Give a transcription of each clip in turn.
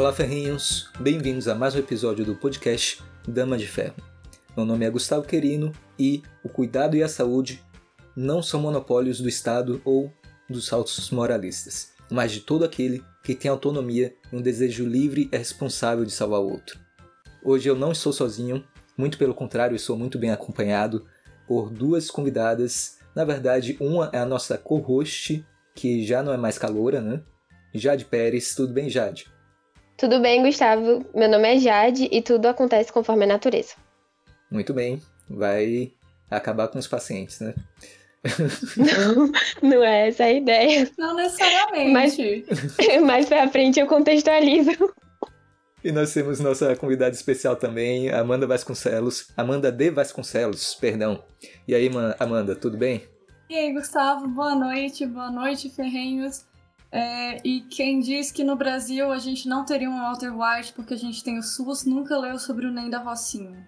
Olá, ferrinhos! Bem-vindos a mais um episódio do podcast Dama de Ferro. Meu nome é Gustavo Querino e o cuidado e a saúde não são monopólios do Estado ou dos altos moralistas, mas de todo aquele que tem autonomia e um desejo livre e responsável de salvar o outro. Hoje eu não estou sozinho, muito pelo contrário, estou muito bem acompanhado por duas convidadas. Na verdade, uma é a nossa co-host, que já não é mais caloura, né? Jade Pérez. Tudo bem, Jade? Tudo bem, Gustavo. Meu nome é Jade e tudo acontece conforme a natureza. Muito bem. Vai acabar com os pacientes, né? Não, não é essa a ideia. Não necessariamente. Mas, mais pra frente eu contextualizo. E nós temos nossa convidada especial também, Amanda Vasconcelos. Amanda de Vasconcelos, perdão. E aí, Amanda, tudo bem? E aí, Gustavo, boa noite, boa noite, Ferrenhos. É, e quem diz que no Brasil a gente não teria um Walter White porque a gente tem o SUS, nunca leu sobre o Ney da Rocinha.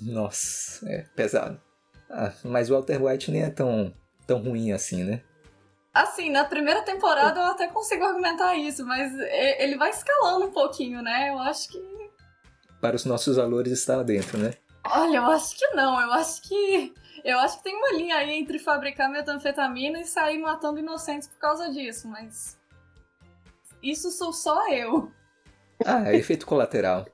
Nossa, é pesado. Ah, mas o Walter White nem é tão, tão ruim assim, né? Assim, na primeira temporada eu até consigo argumentar isso, mas ele vai escalando um pouquinho, né? Eu acho que. Para os nossos valores está lá dentro, né? Olha, eu acho que não. Eu acho que. Eu acho que tem uma linha aí entre fabricar metanfetamina e sair matando inocentes por causa disso, mas. Isso sou só eu. Ah, é efeito colateral.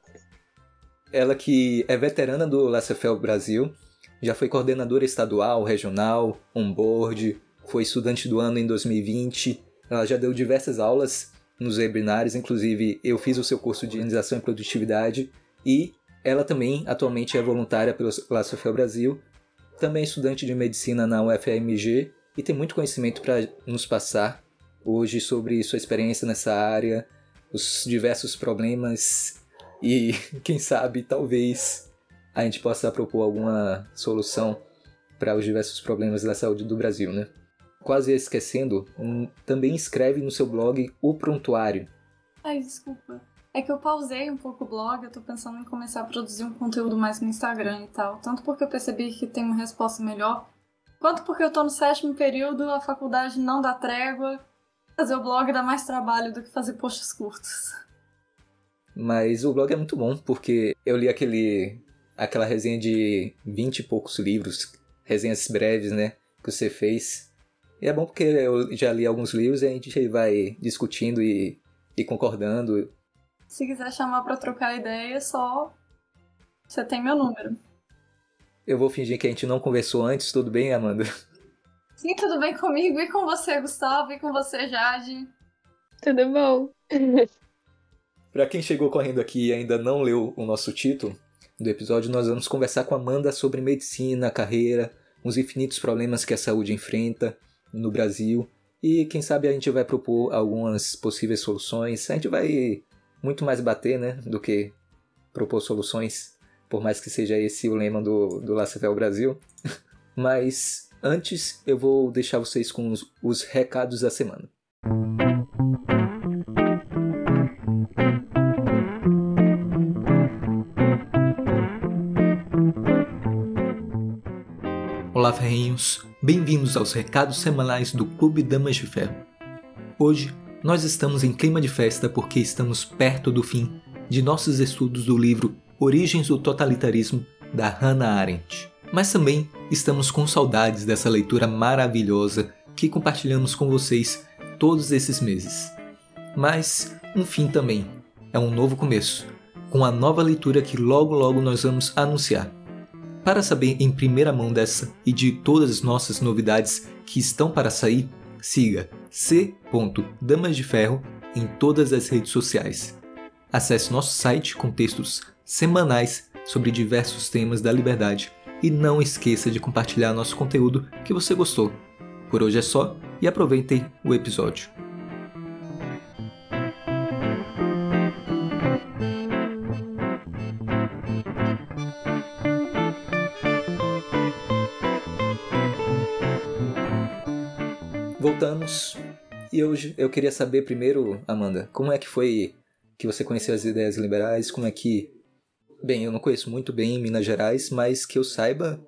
Ela que é veterana do Lacefel Brasil, já foi coordenadora estadual, regional, on-board, foi estudante do ano em 2020. Ela já deu diversas aulas nos webinários, inclusive eu fiz o seu curso de Organização e Produtividade. E ela também atualmente é voluntária pelo La Sofia Brasil, também estudante de medicina na UFMG e tem muito conhecimento para nos passar hoje sobre sua experiência nessa área, os diversos problemas e, quem sabe, talvez a gente possa propor alguma solução para os diversos problemas da saúde do Brasil, né? quase esquecendo, um, também escreve no seu blog O Prontuário. Ai, desculpa. É que eu pausei um pouco o blog, eu tô pensando em começar a produzir um conteúdo mais no Instagram e tal. Tanto porque eu percebi que tem uma resposta melhor, quanto porque eu tô no sétimo período, a faculdade não dá trégua. Fazer o blog dá mais trabalho do que fazer posts curtos. Mas o blog é muito bom, porque eu li aquele aquela resenha de vinte e poucos livros, resenhas breves, né, que você fez. E é bom porque eu já li alguns livros e a gente vai discutindo e, e concordando. Se quiser chamar para trocar ideia, é só. Você tem meu número. Eu vou fingir que a gente não conversou antes, tudo bem, Amanda? Sim, tudo bem comigo. E com você, Gustavo? E com você, Jade? Tudo bom. para quem chegou correndo aqui e ainda não leu o nosso título do episódio, nós vamos conversar com a Amanda sobre medicina, carreira, os infinitos problemas que a saúde enfrenta no Brasil e quem sabe a gente vai propor algumas possíveis soluções. A gente vai muito mais bater, né, do que propor soluções, por mais que seja esse o lema do, do Lacefel Brasil. Mas antes eu vou deixar vocês com os, os recados da semana. Olá, ferrinhos! Bem-vindos aos recados semanais do Clube Damas de Ferro. Hoje, nós estamos em clima de festa porque estamos perto do fim de nossos estudos do livro Origens do Totalitarismo, da Hannah Arendt. Mas também estamos com saudades dessa leitura maravilhosa que compartilhamos com vocês todos esses meses. Mas um fim também, é um novo começo, com a nova leitura que logo logo nós vamos anunciar. Para saber em primeira mão dessa e de todas as nossas novidades que estão para sair, siga c. Damas de Ferro em todas as redes sociais. Acesse nosso site com textos semanais sobre diversos temas da liberdade e não esqueça de compartilhar nosso conteúdo que você gostou. Por hoje é só e aproveitem o episódio. voltamos. E hoje eu queria saber primeiro, Amanda, como é que foi que você conheceu as ideias liberais? Como é que. Bem, eu não conheço muito bem Minas Gerais, mas que eu saiba,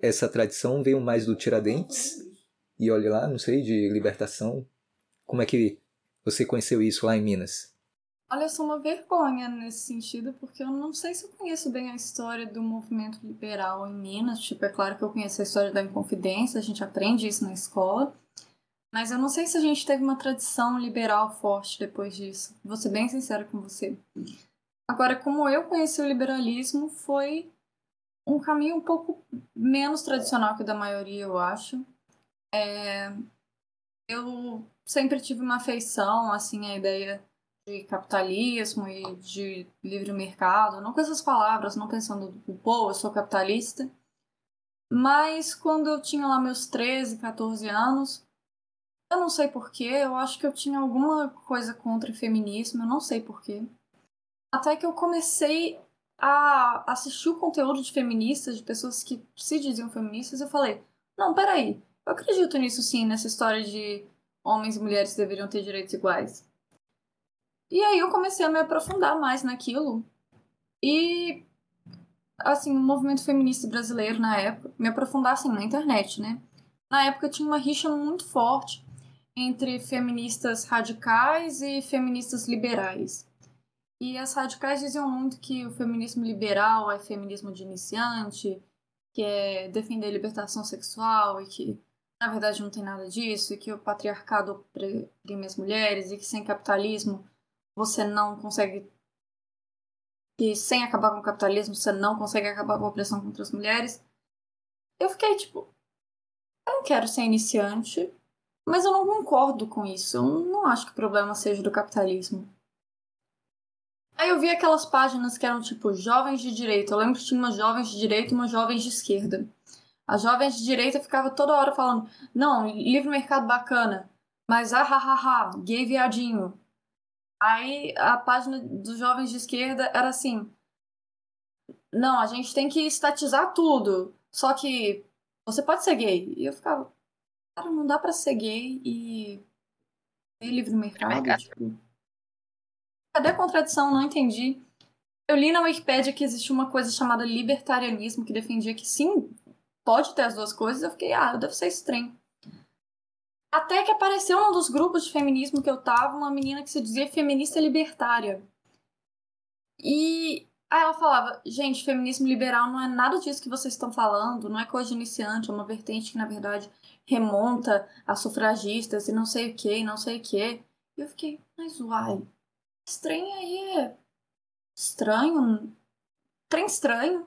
essa tradição veio mais do Tiradentes. E olhe lá, não sei, de libertação. Como é que você conheceu isso lá em Minas? Olha, eu sou uma vergonha nesse sentido, porque eu não sei se eu conheço bem a história do movimento liberal em Minas. Tipo, é claro que eu conheço a história da Inconfidência, a gente aprende isso na escola. Mas eu não sei se a gente teve uma tradição liberal forte depois disso. Vou ser bem sincera com você. Agora, como eu conheci o liberalismo, foi um caminho um pouco menos tradicional que o da maioria, eu acho. É... Eu sempre tive uma afeição, assim, à ideia de capitalismo e de livre mercado, não com essas palavras, não pensando, pô, eu sou capitalista. Mas quando eu tinha lá meus 13, 14 anos, eu não sei porquê, eu acho que eu tinha alguma coisa contra o feminismo, eu não sei porquê. Até que eu comecei a assistir o conteúdo de feministas, de pessoas que se diziam feministas, eu falei: não, peraí, eu acredito nisso sim, nessa história de homens e mulheres deveriam ter direitos iguais. E aí eu comecei a me aprofundar mais naquilo. E, assim, o movimento feminista brasileiro na época, me aprofundar assim na internet, né? Na época tinha uma rixa muito forte entre feministas radicais e feministas liberais. E as radicais diziam muito que o feminismo liberal é feminismo de iniciante, que é defender libertação sexual e que na verdade não tem nada disso, e que o patriarcado oprime as mulheres e que sem capitalismo você não consegue que sem acabar com o capitalismo você não consegue acabar com a opressão contra as mulheres. Eu fiquei tipo, eu não quero ser iniciante, mas eu não concordo com isso. Eu não acho que o problema seja do capitalismo. Aí eu vi aquelas páginas que eram tipo jovens de direita. Eu lembro que tinha umas jovens de direita e umas jovens de esquerda. As jovens de direita ficava toda hora falando: não, livre mercado bacana, mas ah, ha, ha, ha, gay viadinho. Aí a página dos jovens de esquerda era assim: não, a gente tem que estatizar tudo. Só que você pode ser gay. E eu ficava, cara, não dá pra ser gay e ter livre mercado. Tipo, Cadê a contradição? Não entendi. Eu li na Wikipedia que existe uma coisa chamada libertarianismo que defendia que sim, pode ter as duas coisas. Eu fiquei, ah, deve ser estranho. Até que apareceu num dos grupos de feminismo que eu tava uma menina que se dizia feminista libertária. E aí ela falava, gente, feminismo liberal não é nada disso que vocês estão falando, não é coisa de iniciante, é uma vertente que na verdade remonta a sufragistas e não sei o que, não sei o que. E eu fiquei, mas uai, Estranho aí é estranho. Trem estranho.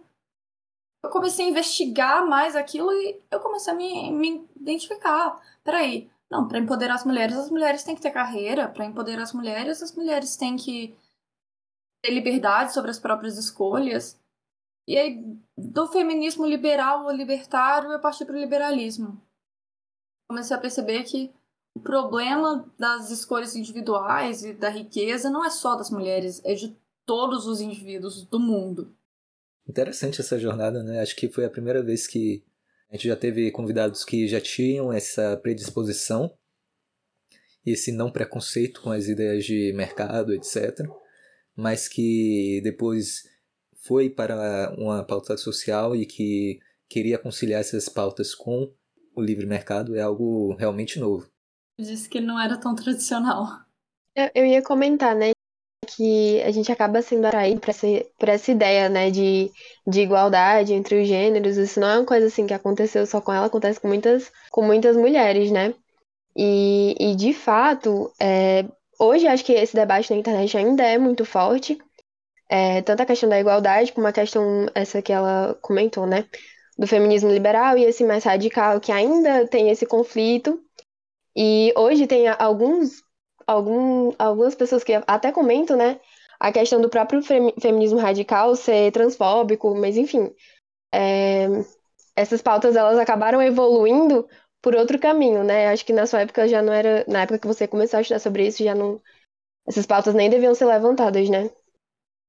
Eu comecei a investigar mais aquilo e eu comecei a me, me identificar. Peraí, não, para empoderar as mulheres, as mulheres têm que ter carreira. Para empoderar as mulheres, as mulheres têm que ter liberdade sobre as próprias escolhas. E aí, do feminismo liberal ou libertário, eu parti para o liberalismo. Comecei a perceber que o problema das escolhas individuais e da riqueza não é só das mulheres, é de todos os indivíduos do mundo. Interessante essa jornada, né? Acho que foi a primeira vez que a gente já teve convidados que já tinham essa predisposição, esse não preconceito com as ideias de mercado, etc., mas que depois foi para uma pauta social e que queria conciliar essas pautas com o livre mercado é algo realmente novo disse que não era tão tradicional. Eu, eu ia comentar, né, que a gente acaba sendo atraído por essa, por essa ideia, né, de, de igualdade entre os gêneros. Isso não é uma coisa assim que aconteceu só com ela, acontece com muitas, com muitas mulheres, né? E, e de fato, é, hoje acho que esse debate na internet ainda é muito forte. É, tanto a questão da igualdade como a questão essa que ela comentou, né? Do feminismo liberal e esse mais radical, que ainda tem esse conflito e hoje tem alguns, algum, algumas pessoas que até comentam, né, a questão do próprio feminismo radical ser transfóbico, mas enfim, é, essas pautas elas acabaram evoluindo por outro caminho, né? Acho que na sua época já não era, na época que você começou a estudar sobre isso, já não, essas pautas nem deviam ser levantadas, né?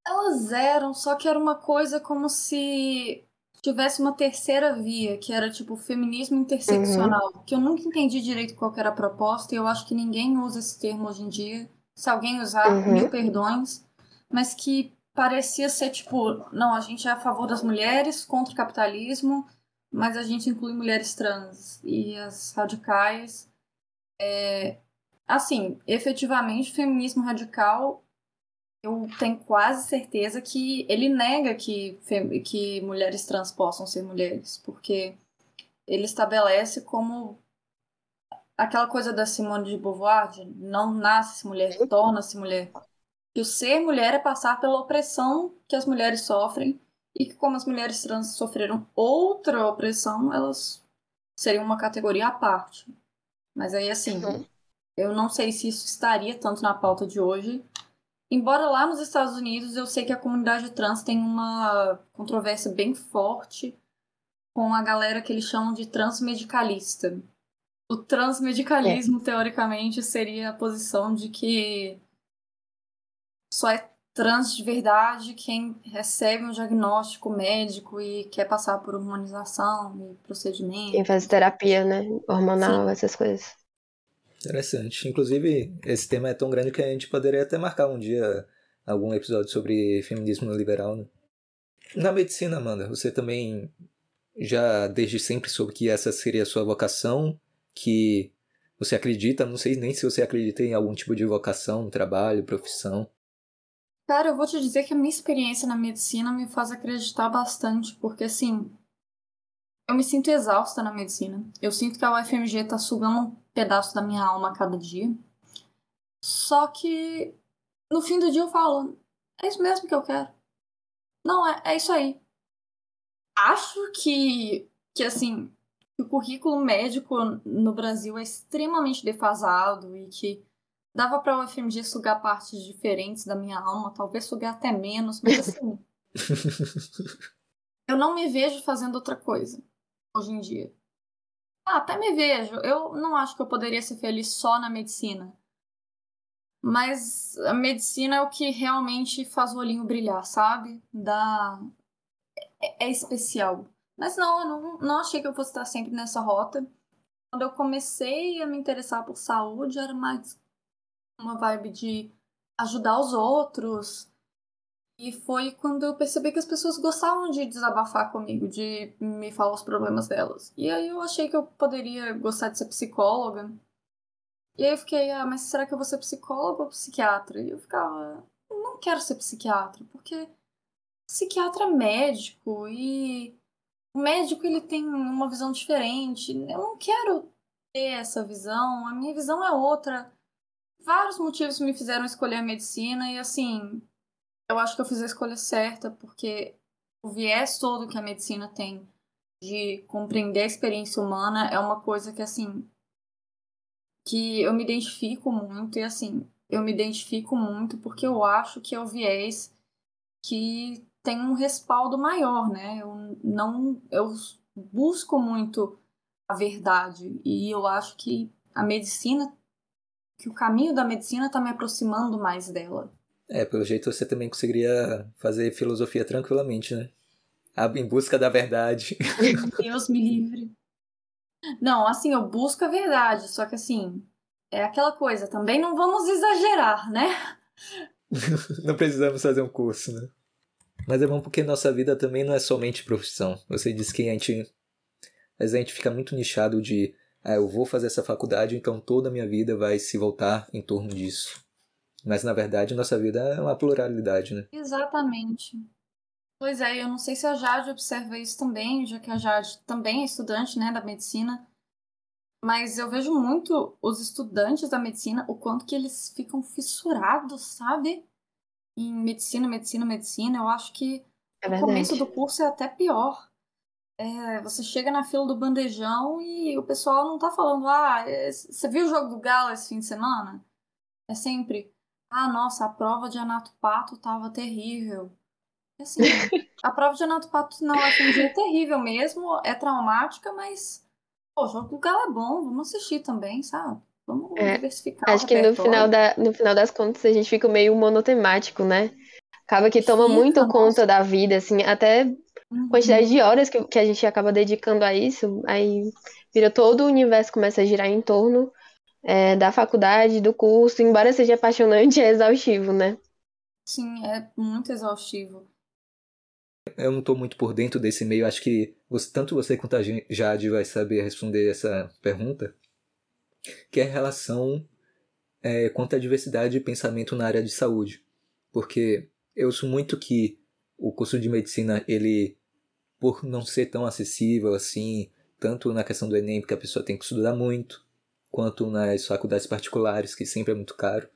Elas eram, só que era uma coisa como se tivesse uma terceira via, que era tipo feminismo interseccional, uhum. que eu nunca entendi direito qual era a proposta, e eu acho que ninguém usa esse termo hoje em dia. Se alguém usar, uhum. mil perdões, mas que parecia ser tipo, não, a gente é a favor das mulheres, contra o capitalismo, mas a gente inclui mulheres trans e as radicais. É... Assim, efetivamente, o feminismo radical eu tenho quase certeza que ele nega que, que mulheres trans possam ser mulheres, porque ele estabelece como aquela coisa da Simone de Beauvoir, de não nasce mulher, torna-se mulher. Que o ser mulher é passar pela opressão que as mulheres sofrem e que como as mulheres trans sofreram outra opressão, elas seriam uma categoria à parte. Mas aí, assim, uhum. eu não sei se isso estaria tanto na pauta de hoje, Embora lá nos Estados Unidos eu sei que a comunidade trans tem uma controvérsia bem forte com a galera que eles chamam de transmedicalista. O transmedicalismo, é. teoricamente, seria a posição de que só é trans de verdade quem recebe um diagnóstico médico e quer passar por hormonização e procedimento. Quem faz terapia, né? Hormonal, Sim. essas coisas. Interessante. Inclusive, esse tema é tão grande que a gente poderia até marcar um dia algum episódio sobre feminismo liberal, né? Na medicina, Amanda, você também já desde sempre soube que essa seria a sua vocação, que você acredita, não sei nem se você acredita em algum tipo de vocação, trabalho, profissão. Cara, eu vou te dizer que a minha experiência na medicina me faz acreditar bastante, porque assim, eu me sinto exausta na medicina. Eu sinto que a UFMG tá sugando pedaço da minha alma a cada dia. Só que no fim do dia eu falo, é isso mesmo que eu quero. Não, é, é isso aí. Acho que, que assim, o currículo médico no Brasil é extremamente defasado e que dava para o UFMG sugar partes diferentes da minha alma, talvez sugar até menos, mas assim. eu não me vejo fazendo outra coisa hoje em dia. Ah, até me vejo. Eu não acho que eu poderia ser feliz só na medicina. Mas a medicina é o que realmente faz o olhinho brilhar, sabe? Dá... É, é especial. Mas não, eu não, não achei que eu fosse estar sempre nessa rota. Quando eu comecei a me interessar por saúde, era mais uma vibe de ajudar os outros, e foi quando eu percebi que as pessoas gostavam de desabafar comigo, de me falar os problemas delas. E aí eu achei que eu poderia gostar de ser psicóloga. E aí eu fiquei, ah, mas será que eu vou ser psicóloga ou psiquiatra? E eu ficava, não quero ser psiquiatra, porque psiquiatra é médico e o médico ele tem uma visão diferente. Eu não quero ter essa visão, a minha visão é outra. Vários motivos me fizeram escolher a medicina e assim, eu acho que eu fiz a escolha certa, porque o viés todo que a medicina tem de compreender a experiência humana é uma coisa que, assim, que eu me identifico muito, e assim, eu me identifico muito porque eu acho que é o viés que tem um respaldo maior, né? Eu não. Eu busco muito a verdade, e eu acho que a medicina, que o caminho da medicina está me aproximando mais dela. É, pelo jeito você também conseguiria fazer filosofia tranquilamente, né? Em busca da verdade. Deus me livre. Não, assim, eu busco a verdade, só que assim, é aquela coisa, também não vamos exagerar, né? não precisamos fazer um curso, né? Mas é bom porque nossa vida também não é somente profissão. Você disse que a gente. Mas a gente fica muito nichado de. Ah, eu vou fazer essa faculdade, então toda a minha vida vai se voltar em torno disso. Mas na verdade nossa vida é uma pluralidade, né? Exatamente. Pois é, eu não sei se a Jade observa isso também, já que a Jade também é estudante né, da medicina. Mas eu vejo muito os estudantes da medicina, o quanto que eles ficam fissurados, sabe? Em medicina, medicina, medicina. Eu acho que é o começo do curso é até pior. É, você chega na fila do bandejão e o pessoal não tá falando, ah, é, você viu o jogo do Galo esse fim de semana? É sempre, ah, nossa, a prova de anatopato tava terrível. Assim, a prova de anatopato na UFMG é terrível mesmo, é traumática, mas pô, o jogo do Galo é bom, vamos assistir também, sabe? Vamos é, diversificar. Acho que no final, da, no final das contas a gente fica meio monotemático, né? Acaba que toma muito nossa. conta da vida, assim, até. Quantidade de horas que, que a gente acaba dedicando a isso, aí vira todo o universo começa a girar em torno é, da faculdade, do curso, embora seja apaixonante, é exaustivo, né? Sim, é muito exaustivo. Eu não estou muito por dentro desse meio, acho que você, tanto você quanto a Jade vai saber responder essa pergunta, que é a relação é, quanto à diversidade de pensamento na área de saúde. porque eu ouço muito que o curso de medicina, ele, por não ser tão acessível assim, tanto na questão do Enem, porque a pessoa tem que estudar muito, quanto nas faculdades particulares, que sempre é muito caro,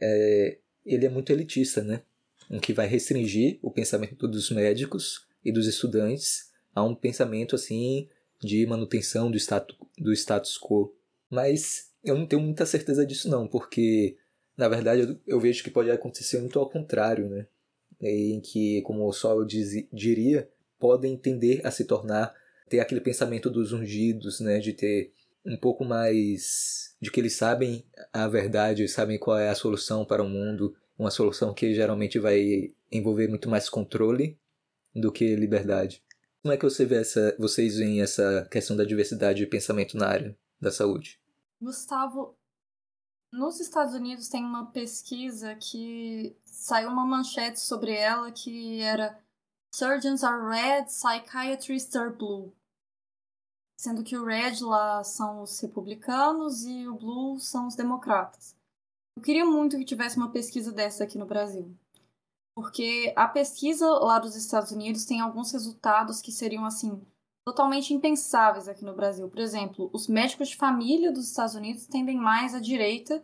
é, ele é muito elitista, né? O que vai restringir o pensamento dos médicos e dos estudantes a um pensamento assim de manutenção do status, do status quo. Mas eu não tenho muita certeza disso não, porque na verdade eu, eu vejo que pode acontecer muito ao contrário, né? Em que, como o Sol diz, diria, podem tender a se tornar ter aquele pensamento dos ungidos, né? De ter um pouco mais de que eles sabem a verdade, sabem qual é a solução para o mundo, uma solução que geralmente vai envolver muito mais controle do que liberdade. Como é que você vê essa, vocês veem essa questão da diversidade de pensamento na área da saúde? Gustavo, nos Estados Unidos tem uma pesquisa que saiu uma manchete sobre ela que era Surgeons are red, psychiatrists are blue. Sendo que o red lá são os republicanos e o blue são os democratas. Eu queria muito que tivesse uma pesquisa dessa aqui no Brasil. Porque a pesquisa lá dos Estados Unidos tem alguns resultados que seriam, assim, totalmente impensáveis aqui no Brasil. Por exemplo, os médicos de família dos Estados Unidos tendem mais à direita,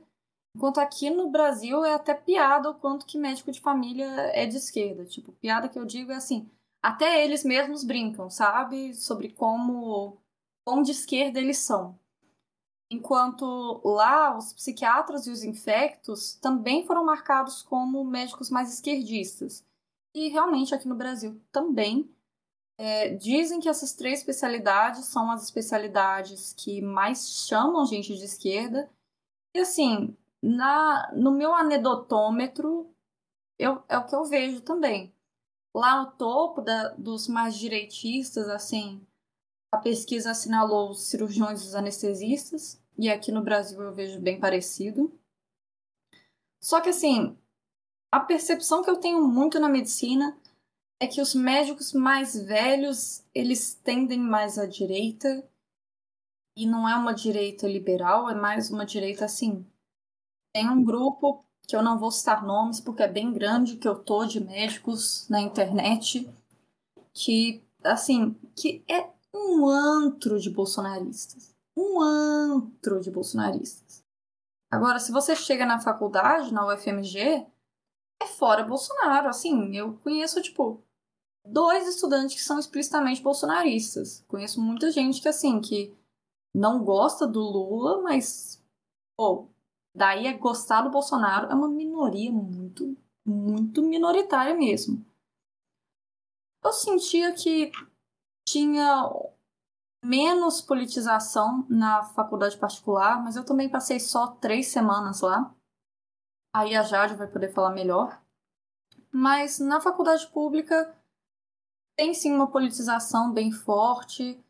enquanto aqui no Brasil é até piada o quanto que médico de família é de esquerda. Tipo, piada que eu digo é assim, até eles mesmos brincam, sabe? Sobre como, como de esquerda eles são. Enquanto lá, os psiquiatras e os infectos também foram marcados como médicos mais esquerdistas. E realmente aqui no Brasil também. É, dizem que essas três especialidades são as especialidades que mais chamam gente de esquerda. E assim, na, no meu anedotômetro, eu, é o que eu vejo também. Lá no topo da, dos mais direitistas, assim, a pesquisa assinalou os cirurgiões e os anestesistas, e aqui no Brasil eu vejo bem parecido. Só que assim, a percepção que eu tenho muito na medicina é que os médicos mais velhos, eles tendem mais à direita, e não é uma direita liberal, é mais uma direita assim. Tem um grupo que eu não vou citar nomes porque é bem grande que eu tô de médicos na internet que assim, que é um antro de bolsonaristas um antro de bolsonaristas. Agora, se você chega na faculdade, na UFMG, é fora Bolsonaro. Assim, eu conheço, tipo, dois estudantes que são explicitamente bolsonaristas. Conheço muita gente que, assim, que não gosta do Lula, mas, pô, daí é gostar do Bolsonaro é uma minoria muito, muito minoritária mesmo. Eu sentia que tinha menos politização na faculdade particular, mas eu também passei só três semanas lá. Aí a Jade vai poder falar melhor. Mas na faculdade pública tem sim uma politização bem forte,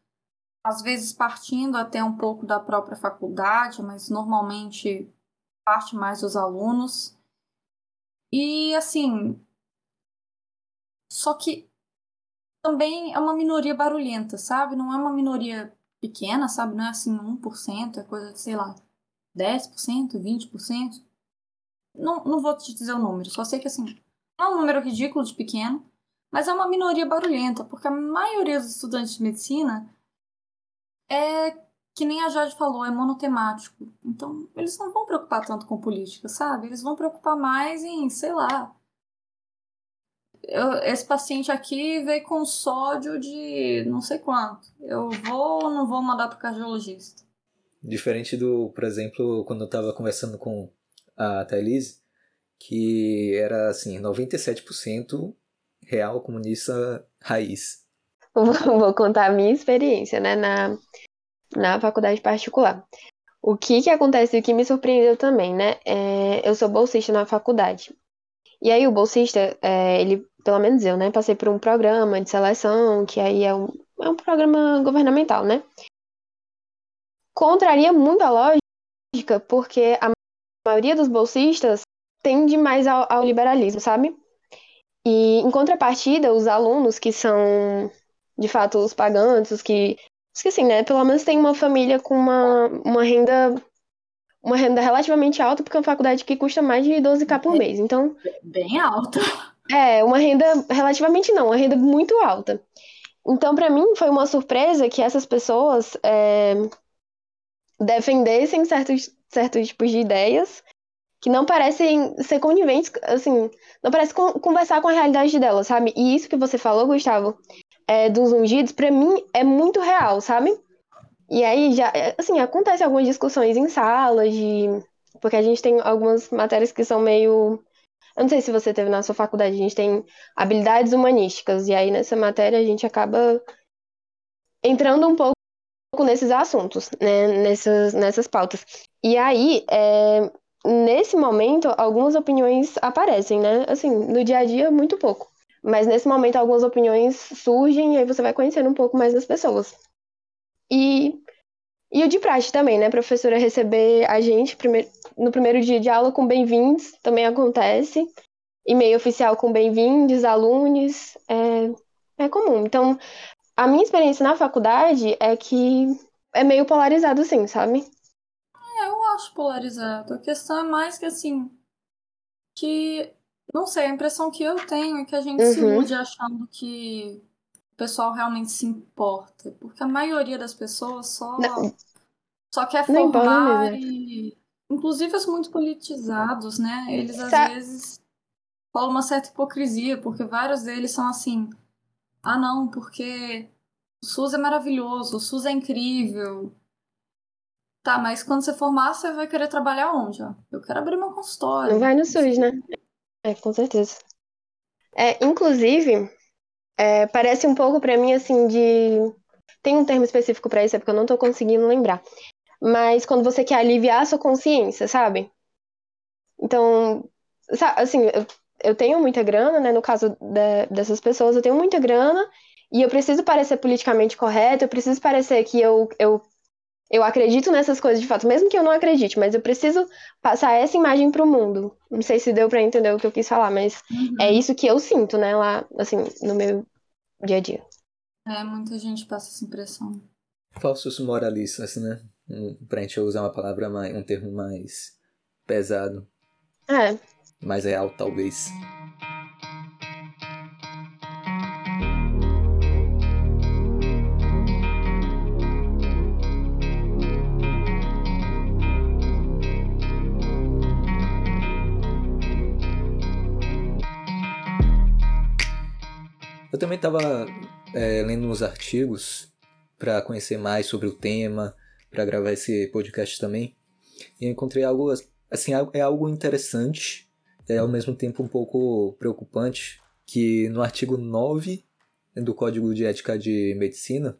às vezes partindo até um pouco da própria faculdade, mas normalmente parte mais dos alunos. E assim, só que também é uma minoria barulhenta, sabe? Não é uma minoria pequena, sabe? Não é assim 1%, é coisa de, sei lá, 10%, 20%. Não, não vou te dizer o número, só sei que assim, não é um número ridículo de pequeno, mas é uma minoria barulhenta, porque a maioria dos estudantes de medicina é que nem a Jade falou, é monotemático. Então, eles não vão preocupar tanto com política, sabe? Eles vão preocupar mais em, sei lá, eu, esse paciente aqui veio com sódio de não sei quanto. Eu vou ou não vou mandar para o cardiologista? Diferente do, por exemplo, quando eu estava conversando com a Thailise, que era assim, 97% real comunista raiz. Vou contar a minha experiência, né, na, na faculdade particular. O que que acontece, o que me surpreendeu também, né, é, eu sou bolsista na faculdade. E aí o bolsista, é, ele pelo menos eu, né? Passei por um programa de seleção, que aí é um, é um programa governamental, né? Contraria muito a lógica, porque a maioria dos bolsistas tende mais ao, ao liberalismo, sabe? E em contrapartida, os alunos que são, de fato, os pagantes, os que, os que assim, né? Pelo menos tem uma família com uma, uma renda uma renda relativamente alta, porque é uma faculdade que custa mais de 12k por mês. Então. Bem alta. É, uma renda relativamente não, uma renda muito alta. Então, para mim, foi uma surpresa que essas pessoas é, defendessem certos, certos tipos de ideias que não parecem ser coniventes, assim, não parece conversar com a realidade delas, sabe? E isso que você falou, Gustavo, é, dos ungidos, para mim é muito real, sabe? E aí já, é, assim, acontece algumas discussões em salas de porque a gente tem algumas matérias que são meio eu não sei se você teve na sua faculdade, a gente tem habilidades humanísticas, e aí nessa matéria a gente acaba entrando um pouco nesses assuntos, né, nessas, nessas pautas. E aí, é, nesse momento, algumas opiniões aparecem, né? Assim, no dia a dia, muito pouco. Mas nesse momento, algumas opiniões surgem e aí você vai conhecendo um pouco mais das pessoas. E, e o de praxe também, né? A professora receber a gente primeiro, no primeiro dia de aula com bem-vindos também acontece. E-mail oficial com bem-vindos, alunos, é, é comum. Então, a minha experiência na faculdade é que é meio polarizado, sim, sabe? É, eu acho polarizado. A questão é mais que assim. Que. Não sei, a impressão que eu tenho é que a gente uhum. se ilude achando que o pessoal realmente se importa. Porque a maioria das pessoas só. Não. Só quer formar e inclusive os muito politizados, né? Eles às Sa vezes falam uma certa hipocrisia, porque vários deles são assim: ah, não, porque o SUS é maravilhoso, o SUS é incrível. Tá, mas quando você formar, você vai querer trabalhar onde? Ó? Eu quero abrir meu consultório. Não vai no SUS, né? É, com certeza. É, inclusive, é, parece um pouco para mim assim de. Tem um termo específico para isso, é porque eu não tô conseguindo lembrar mas quando você quer aliviar a sua consciência, sabe? Então, assim, eu, tenho muita grana, né? No caso de, dessas pessoas, eu tenho muita grana e eu preciso parecer politicamente correto, eu preciso parecer que eu, eu, eu acredito nessas coisas de fato, mesmo que eu não acredite, mas eu preciso passar essa imagem para o mundo. Não sei se deu para entender o que eu quis falar, mas uhum. é isso que eu sinto, né? Lá, assim, no meu dia a dia. É, muita gente passa essa impressão. Falsos moralistas, né? pra gente usar uma palavra mais, um termo mais pesado. É. Mais real, talvez. Eu também estava é, lendo uns artigos para conhecer mais sobre o tema, para gravar esse podcast também. E encontrei algo, assim, é algo interessante, e ao mesmo tempo um pouco preocupante, que no artigo 9 do Código de Ética de Medicina,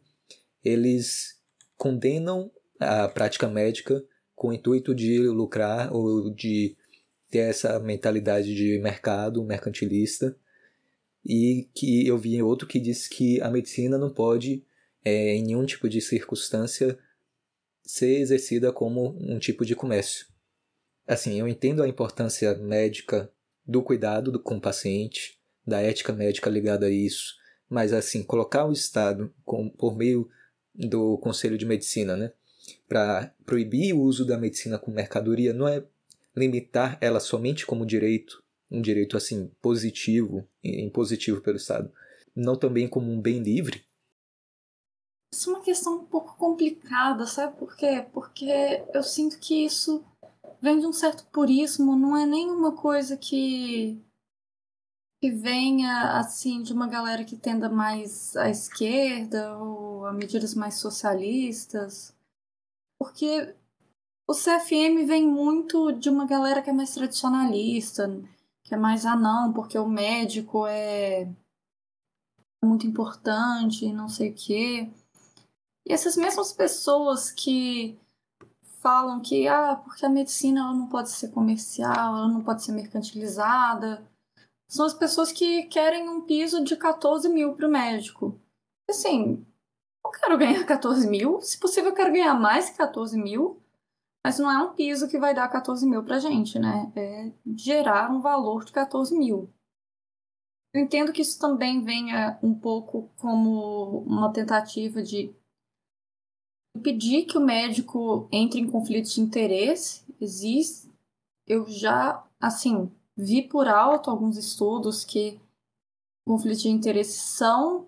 eles condenam a prática médica com o intuito de lucrar ou de ter essa mentalidade de mercado mercantilista e que eu vi outro que diz que a medicina não pode é, em nenhum tipo de circunstância ser exercida como um tipo de comércio. Assim, eu entendo a importância médica do cuidado com o paciente, da ética médica ligada a isso, mas assim, colocar o Estado com, por meio do Conselho de Medicina, né, para proibir o uso da medicina como mercadoria não é limitar ela somente como direito, um direito assim positivo, impositivo pelo Estado, não também como um bem livre, isso é uma questão um pouco complicada, sabe por quê? Porque eu sinto que isso vem de um certo purismo, não é nenhuma coisa que que venha assim de uma galera que tenda mais à esquerda ou a medidas mais socialistas. Porque o CFM vem muito de uma galera que é mais tradicionalista, que é mais ah não, porque o médico é muito importante, não sei o quê. E essas mesmas pessoas que falam que ah, porque a medicina ela não pode ser comercial, ela não pode ser mercantilizada, são as pessoas que querem um piso de 14 mil para o médico. Assim, eu quero ganhar 14 mil, se possível eu quero ganhar mais que 14 mil, mas não é um piso que vai dar 14 mil para gente, né? É gerar um valor de 14 mil. Eu entendo que isso também venha um pouco como uma tentativa de impedir que o médico entre em conflito de interesse. existe. Eu já, assim, vi por alto alguns estudos que conflitos de interesse são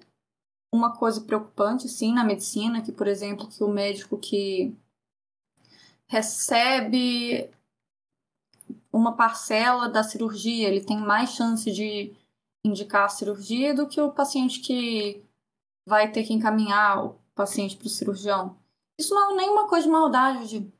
uma coisa preocupante, sim, na medicina, que, por exemplo, que o médico que recebe uma parcela da cirurgia, ele tem mais chance de indicar a cirurgia do que o paciente que vai ter que encaminhar o paciente para o cirurgião. Isso não é nenhuma coisa de maldade de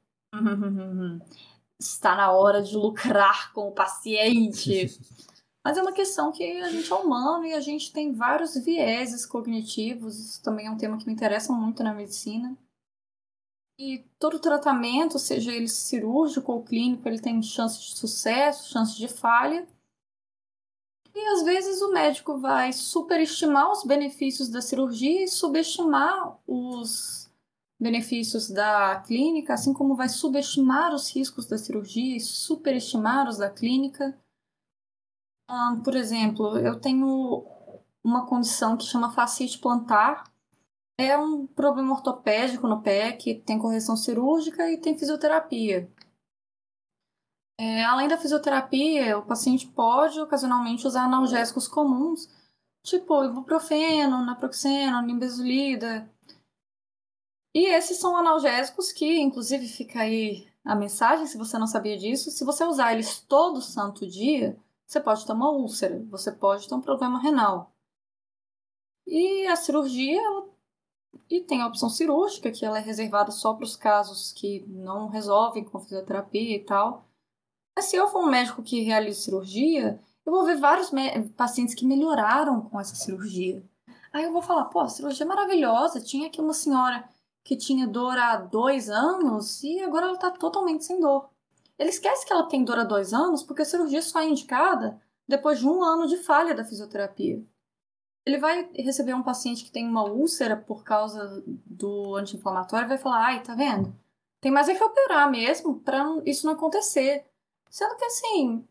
está na hora de lucrar com o paciente. Mas é uma questão que a gente é humano e a gente tem vários vieses cognitivos. Isso também é um tema que me interessa muito na medicina. E todo tratamento, seja ele cirúrgico ou clínico, ele tem chance de sucesso, chance de falha. E às vezes o médico vai superestimar os benefícios da cirurgia e subestimar os benefícios da clínica, assim como vai subestimar os riscos da cirurgia e superestimar os da clínica. Ah, por exemplo, eu tenho uma condição que chama fascite plantar. É um problema ortopédico no pé que tem correção cirúrgica e tem fisioterapia. É, além da fisioterapia, o paciente pode ocasionalmente usar analgésicos comuns, tipo ibuprofeno, naproxeno, nimbezolida. E esses são analgésicos que, inclusive, fica aí a mensagem, se você não sabia disso, se você usar eles todo santo dia, você pode ter uma úlcera, você pode ter um problema renal. E a cirurgia, e tem a opção cirúrgica, que ela é reservada só para os casos que não resolvem com fisioterapia e tal. Mas se eu for um médico que realiza cirurgia, eu vou ver vários pacientes que melhoraram com essa cirurgia. Aí eu vou falar, pô, a cirurgia é maravilhosa, tinha aqui uma senhora que tinha dor há dois anos e agora ela está totalmente sem dor. Ele esquece que ela tem dor há dois anos porque a cirurgia só é indicada depois de um ano de falha da fisioterapia. Ele vai receber um paciente que tem uma úlcera por causa do anti-inflamatório e vai falar: ai, tá vendo? Tem mais é que operar mesmo para isso não acontecer. Sendo que assim,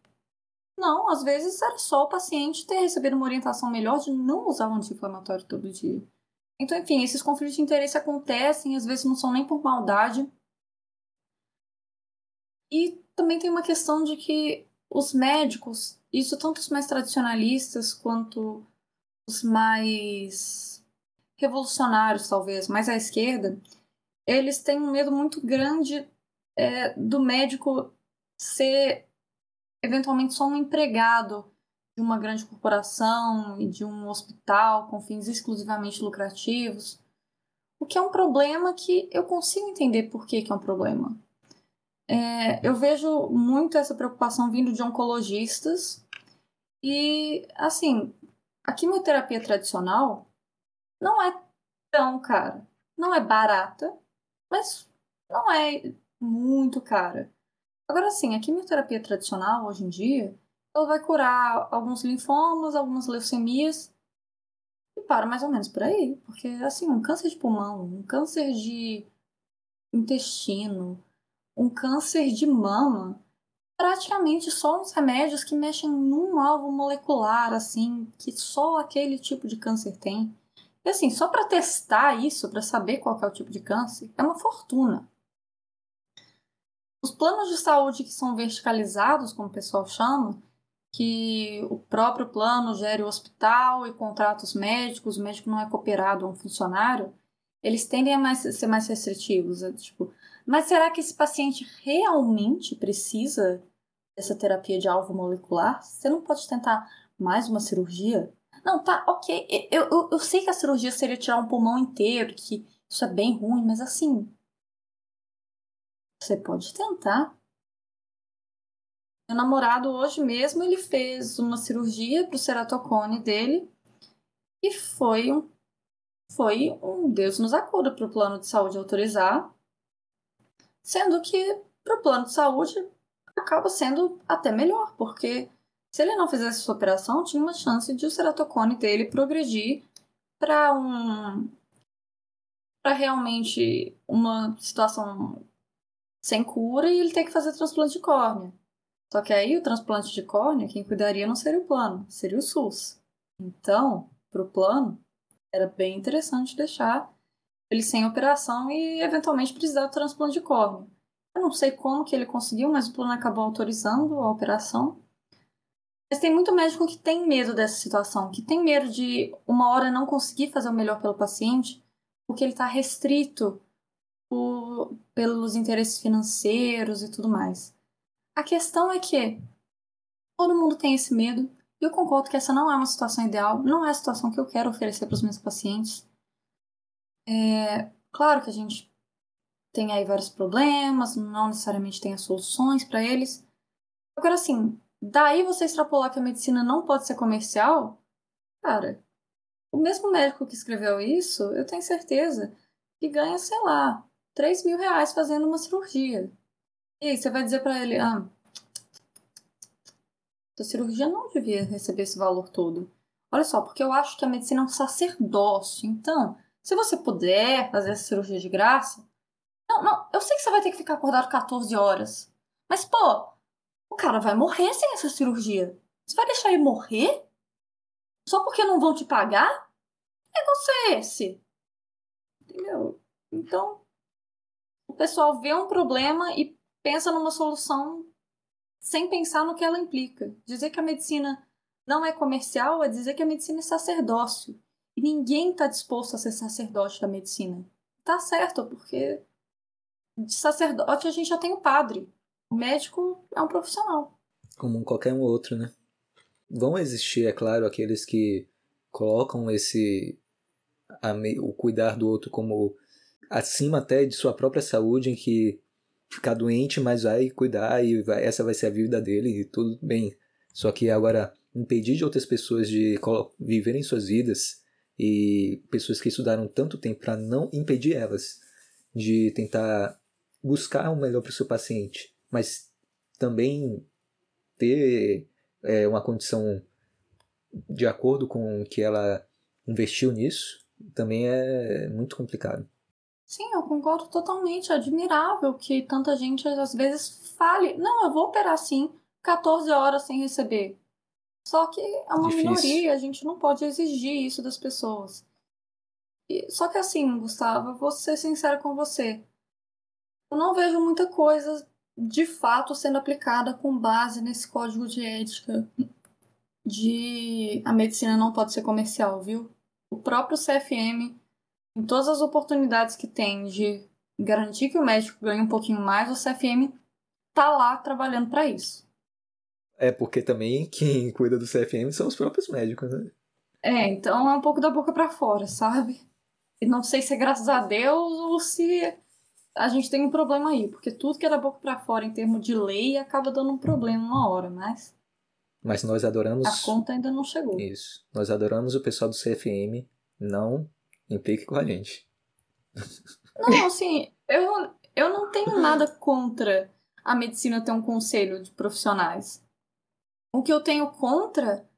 não, às vezes era só o paciente ter recebido uma orientação melhor de não usar o anti-inflamatório todo dia. Então, enfim, esses conflitos de interesse acontecem, às vezes não são nem por maldade, e também tem uma questão de que os médicos, isso tanto os mais tradicionalistas quanto mais revolucionários, talvez, mais à esquerda, eles têm um medo muito grande é, do médico ser eventualmente só um empregado de uma grande corporação e de um hospital com fins exclusivamente lucrativos, o que é um problema que eu consigo entender por que, que é um problema. É, eu vejo muito essa preocupação vindo de oncologistas. E, assim, a quimioterapia tradicional não é tão cara. Não é barata, mas não é muito cara. Agora, sim, a quimioterapia tradicional, hoje em dia, ela vai curar alguns linfomas, algumas leucemias, e para mais ou menos por aí. Porque, assim, um câncer de pulmão, um câncer de intestino, um câncer de mama, praticamente só uns remédios que mexem num alvo molecular, assim, que só aquele tipo de câncer tem. E assim, só para testar isso, para saber qual é o tipo de câncer, é uma fortuna. Os planos de saúde que são verticalizados, como o pessoal chama, que o próprio plano gere o hospital e contrata os médicos, o médico não é cooperado a um funcionário, eles tendem a mais, ser mais restritivos. É, tipo, mas será que esse paciente realmente precisa dessa terapia de alvo molecular? Você não pode tentar mais uma cirurgia? Não, tá, ok. Eu, eu, eu sei que a cirurgia seria tirar um pulmão inteiro, que isso é bem ruim, mas assim. Você pode tentar. Meu namorado hoje mesmo ele fez uma cirurgia para o ceratocone dele e foi um foi um Deus nos acuda para o plano de saúde autorizar Sendo que para o plano de saúde acaba sendo até melhor, porque se ele não fizesse essa operação, tinha uma chance de o ceratocone dele progredir para um para realmente uma situação sem cura e ele ter que fazer transplante de córnea. Só que aí o transplante de córnea, quem cuidaria não seria o plano, seria o SUS. Então, para o plano, era bem interessante deixar ele sem operação e eventualmente precisar do transplante de córnea. Eu não sei como que ele conseguiu, mas o plano acabou autorizando a operação. Mas tem muito médico que tem medo dessa situação, que tem medo de uma hora não conseguir fazer o melhor pelo paciente, porque ele está restrito por, pelos interesses financeiros e tudo mais. A questão é que todo mundo tem esse medo, e eu concordo que essa não é uma situação ideal, não é a situação que eu quero oferecer para os meus pacientes. É, claro que a gente tem aí vários problemas, não necessariamente tem as soluções para eles. Agora, assim, daí você extrapolar que a medicina não pode ser comercial, cara, o mesmo médico que escreveu isso, eu tenho certeza que ganha, sei lá, 3 mil reais fazendo uma cirurgia. E aí você vai dizer para ele, ah, a cirurgia não devia receber esse valor todo. Olha só, porque eu acho que a medicina é um sacerdócio. Então, se você puder fazer essa cirurgia de graça, não, não, eu sei que você vai ter que ficar acordado 14 horas. Mas, pô, o cara vai morrer sem essa cirurgia. Você vai deixar ele morrer? Só porque não vão te pagar? Que negócio é esse? Entendeu? Então, o pessoal vê um problema e pensa numa solução sem pensar no que ela implica. Dizer que a medicina não é comercial é dizer que a medicina é sacerdócio. E ninguém está disposto a ser sacerdote da medicina. Tá certo, porque de sacerdote a gente já tem o padre. O médico é um profissional. Como qualquer um outro, né? Vão existir, é claro, aqueles que colocam esse o cuidar do outro como acima até de sua própria saúde, em que ficar doente, mas vai cuidar e vai, essa vai ser a vida dele e tudo bem. Só que agora impedir de outras pessoas de viverem suas vidas e pessoas que estudaram tanto tempo para não impedir elas de tentar buscar o melhor para o seu paciente, mas também ter é, uma condição de acordo com o que ela investiu nisso, também é muito complicado. Sim, eu concordo totalmente. É admirável que tanta gente às vezes fale: não, eu vou operar sim, 14 horas sem receber. Só que é uma Difícil. minoria, a gente não pode exigir isso das pessoas. E, só que assim, Gustavo, vou ser sincera com você eu não vejo muita coisa de fato sendo aplicada com base nesse código de ética de a medicina não pode ser comercial, viu? O próprio CFM, em todas as oportunidades que tem de garantir que o médico ganhe um pouquinho mais, o CFM tá lá trabalhando para isso. É, porque também quem cuida do CFM são os próprios médicos, né? É, então é um pouco da boca para fora, sabe? E não sei se é graças a Deus ou se a gente tem um problema aí, porque tudo que é da boca para fora em termos de lei acaba dando um problema uma hora, mas. Mas nós adoramos. A conta ainda não chegou. Isso. Nós adoramos o pessoal do CFM. Não implique com a gente. Não, assim, eu, eu não tenho nada contra a medicina ter um conselho de profissionais. O que eu tenho contra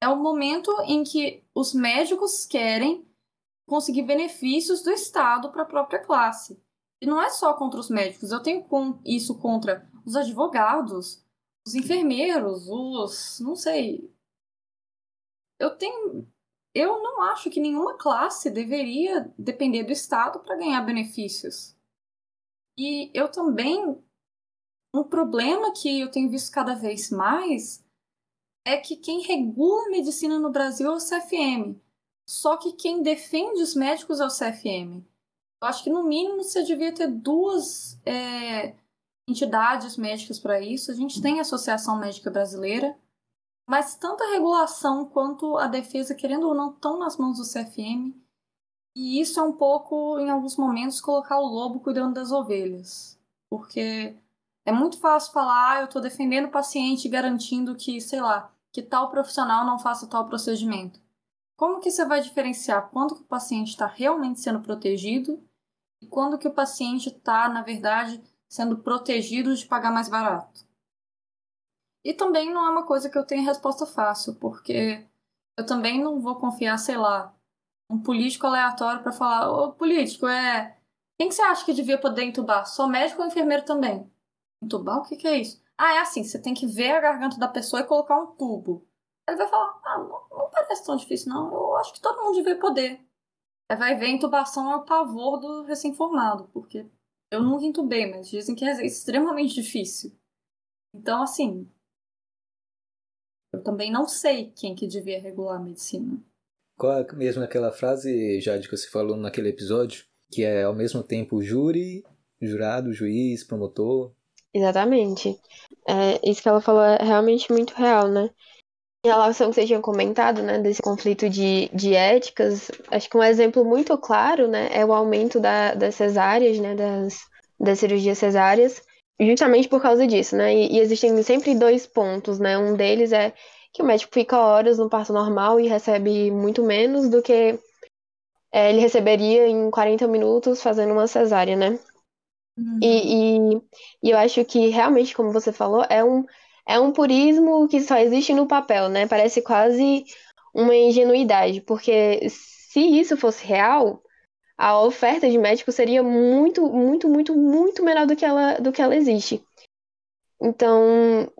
é o momento em que os médicos querem conseguir benefícios do Estado para a própria classe. E não é só contra os médicos, eu tenho isso contra os advogados, os enfermeiros, os. não sei. Eu tenho. Eu não acho que nenhuma classe deveria depender do Estado para ganhar benefícios. E eu também. Um problema que eu tenho visto cada vez mais é que quem regula a medicina no Brasil é o CFM. Só que quem defende os médicos é o CFM. Eu acho que no mínimo você devia ter duas é, entidades médicas para isso. A gente tem a Associação Médica Brasileira, mas tanto a regulação quanto a defesa, querendo ou não, estão nas mãos do CFM. E isso é um pouco, em alguns momentos, colocar o lobo cuidando das ovelhas. Porque é muito fácil falar, ah, eu estou defendendo o paciente garantindo que, sei lá, que tal profissional não faça tal procedimento. Como que você vai diferenciar quando o paciente está realmente sendo protegido e quando que o paciente está, na verdade, sendo protegido de pagar mais barato? E também não é uma coisa que eu tenha resposta fácil, porque eu também não vou confiar, sei lá, um político aleatório para falar: Ô político, é. Quem que você acha que devia poder entubar? Só médico ou enfermeiro também? Entubar? O que, que é isso? Ah, é assim: você tem que ver a garganta da pessoa e colocar um tubo. Ele vai falar: ah, não, não parece tão difícil, não. Eu acho que todo mundo devia poder vai ver, intubação é o pavor do recém-formado, porque Eu nunca entubei, mas dizem que é extremamente difícil. Então, assim, eu também não sei quem que devia regular a medicina. Qual é mesmo aquela frase, Jade, que você falou naquele episódio? Que é ao mesmo tempo júri, jurado, juiz, promotor. Exatamente. É, isso que ela falou é realmente muito real, né? Em relação que você tinha comentado, né, desse conflito de, de éticas, acho que um exemplo muito claro, né, é o aumento da, das cesáreas, né, das, das cirurgias cesáreas, justamente por causa disso, né, e, e existem sempre dois pontos, né, um deles é que o médico fica horas no parto normal e recebe muito menos do que é, ele receberia em 40 minutos fazendo uma cesárea, né? Uhum. E, e, e, eu acho que realmente, como você falou, é um, é um purismo que só existe no papel, né? Parece quase uma ingenuidade, porque se isso fosse real, a oferta de médico seria muito, muito, muito, muito menor do que ela, do que ela existe. Então,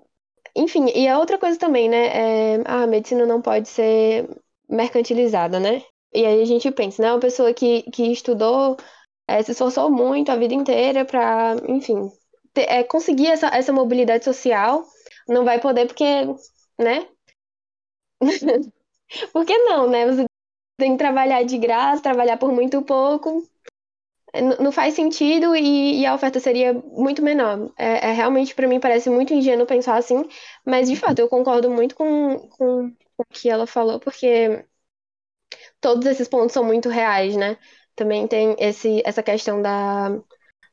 enfim, e a outra coisa também, né? É, a medicina não pode ser mercantilizada, né? E aí a gente pensa, né? Uma pessoa que, que estudou é, se esforçou muito a vida inteira para, enfim, ter, é, conseguir essa, essa mobilidade social. Não vai poder porque, né? por que não, né? Você tem que trabalhar de graça, trabalhar por muito pouco. É, não faz sentido e, e, a oferta seria muito menor. É, é realmente, para mim, parece muito ingênuo pensar assim, mas de fato eu concordo muito com, com, com o que ela falou, porque todos esses pontos são muito reais, né? também tem esse, essa questão da,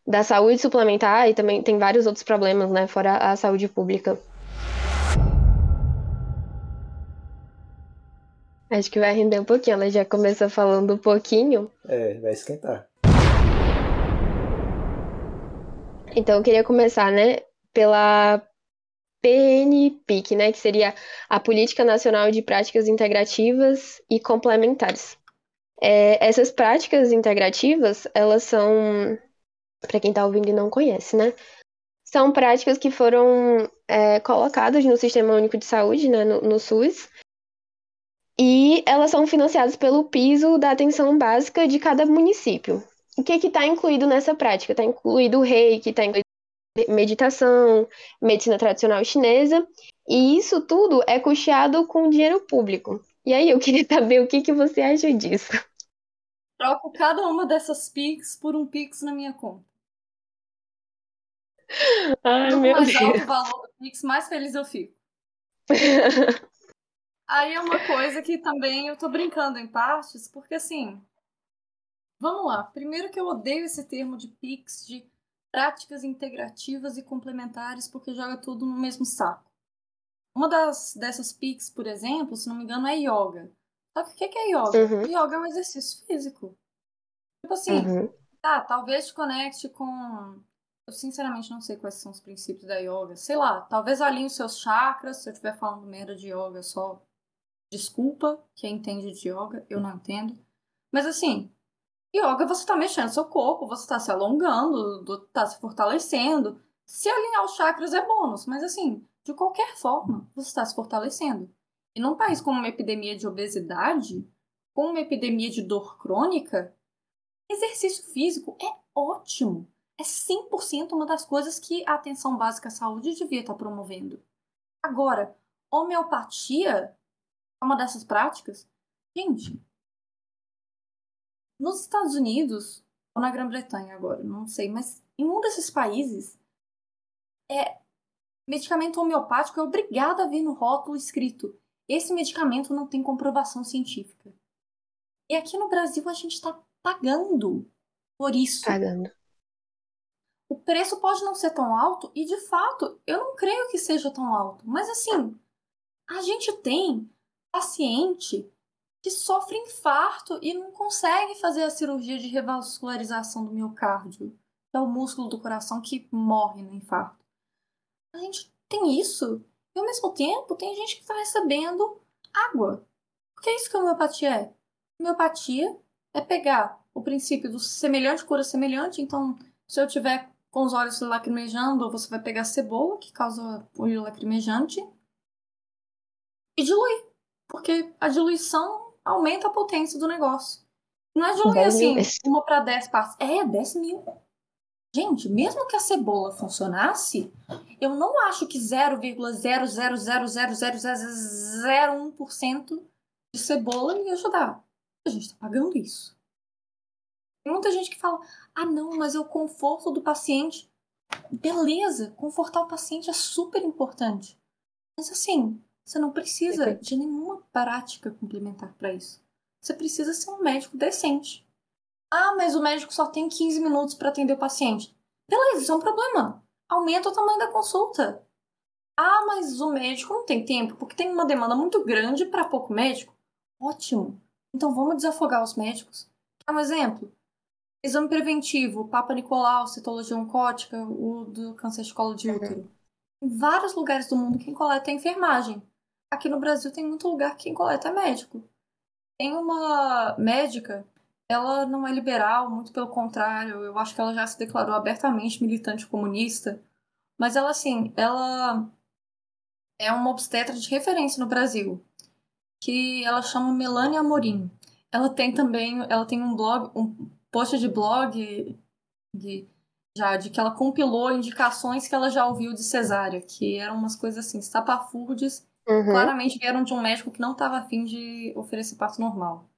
da saúde suplementar e também tem vários outros problemas, né, fora a saúde pública. Acho que vai render um pouquinho, ela já começou falando um pouquinho. É, vai esquentar. Então eu queria começar, né, pela PNPIC, né, que seria a Política Nacional de Práticas Integrativas e Complementares. É, essas práticas integrativas, elas são, para quem está ouvindo e não conhece, né? São práticas que foram é, colocadas no Sistema Único de Saúde, né, no, no SUS, e elas são financiadas pelo piso da atenção básica de cada município. O que está incluído nessa prática? Está incluído o reiki, está incluído meditação, medicina tradicional chinesa, e isso tudo é custeado com dinheiro público. E aí, eu queria saber o que, que você acha disso. Troco cada uma dessas Pix por um Pix na minha conta. Ai, Quanto meu mais Deus. alto o valor do Pix, mais feliz eu fico. Aí é uma coisa que também eu tô brincando em partes, porque assim. Vamos lá. Primeiro que eu odeio esse termo de Pix, de práticas integrativas e complementares, porque joga tudo no mesmo saco. Uma das, dessas PICs, por exemplo, se não me engano, é yoga. Só que o que é yoga? Uhum. Yoga é um exercício físico. Tipo assim, uhum. tá, talvez te conecte com. Eu sinceramente não sei quais são os princípios da yoga. Sei lá, talvez alinhe os seus chakras. Se eu estiver falando merda de yoga, só desculpa quem entende de yoga, eu não entendo. Mas assim, yoga você tá mexendo seu corpo, você tá se alongando, tá se fortalecendo. Se alinhar os chakras é bônus, mas assim, de qualquer forma, você está se fortalecendo. E num país com uma epidemia de obesidade, com uma epidemia de dor crônica, exercício físico é ótimo. É 100% uma das coisas que a atenção básica à saúde devia estar promovendo. Agora, homeopatia uma dessas práticas? Gente, nos Estados Unidos, ou na Grã-Bretanha agora, não sei, mas em um desses países, é Medicamento homeopático é obrigado a vir no rótulo escrito: esse medicamento não tem comprovação científica. E aqui no Brasil a gente está pagando por isso. Pagando. O preço pode não ser tão alto, e de fato, eu não creio que seja tão alto. Mas assim, a gente tem paciente que sofre infarto e não consegue fazer a cirurgia de revascularização do miocárdio, que é o músculo do coração que morre no infarto. A gente tem isso. E ao mesmo tempo, tem gente que está recebendo água. Porque é isso que a homeopatia é. Homeopatia é pegar o princípio do semelhante cura semelhante. Então, se eu tiver com os olhos lacrimejando, você vai pegar cebola, que causa olho lacrimejante, e diluir. Porque a diluição aumenta a potência do negócio. Não é diluir assim, uma para dez partes. É, dez mil. Gente, mesmo que a cebola funcionasse, eu não acho que 0,0000001% de cebola ia ajudar. A gente está pagando isso. Tem muita gente que fala: ah, não, mas é o conforto do paciente. Beleza, confortar o paciente é super importante. Mas assim, você não precisa de nenhuma prática complementar para isso. Você precisa ser um médico decente. Ah, mas o médico só tem 15 minutos para atender o paciente. Beleza, isso é um problema. Aumenta o tamanho da consulta. Ah, mas o médico não tem tempo porque tem uma demanda muito grande para pouco médico. Ótimo. Então vamos desafogar os médicos. Quer um exemplo? Exame preventivo, Papa Nicolau, citologia oncótica, o do câncer de colo de útero. Uhum. Em vários lugares do mundo quem coleta é enfermagem. Aqui no Brasil tem muito lugar que quem coleta é médico. Tem uma médica ela não é liberal, muito pelo contrário, eu acho que ela já se declarou abertamente militante comunista, mas ela, assim, ela é uma obstetra de referência no Brasil, que ela chama Melania Amorim. Ela tem também, ela tem um blog, um post de blog de, já de que ela compilou indicações que ela já ouviu de cesárea, que eram umas coisas assim, estapafúrdias, uhum. claramente vieram de um médico que não estava afim de oferecer parto normal.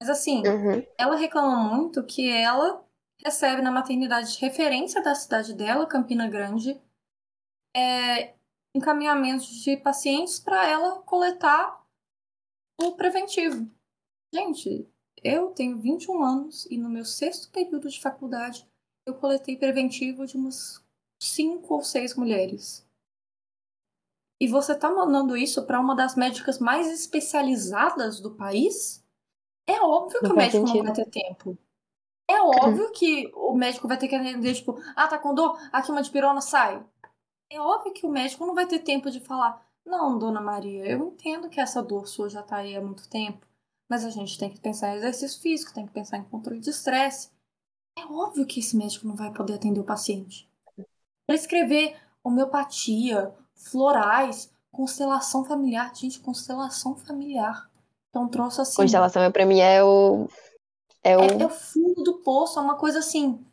Mas assim, uhum. ela reclama muito que ela recebe na maternidade de referência da cidade dela, Campina Grande, é, encaminhamentos de pacientes para ela coletar o preventivo. Gente, eu tenho 21 anos e no meu sexto período de faculdade eu coletei preventivo de umas cinco ou seis mulheres. E você tá mandando isso para uma das médicas mais especializadas do país? É óbvio que não o médico sentido. não vai ter tempo. É óbvio que o médico vai ter que atender, tipo, ah, tá com dor? Aqui uma de pirona, sai. É óbvio que o médico não vai ter tempo de falar, não, dona Maria, eu entendo que essa dor sua já tá aí há muito tempo, mas a gente tem que pensar em exercício físico, tem que pensar em controle de estresse. É óbvio que esse médico não vai poder atender o paciente. Prescrever homeopatia, florais, constelação familiar. Gente, constelação familiar. Então trouxe assim. Constelação é, pra mim é o. É o... É, é o fundo do poço, é uma coisa assim.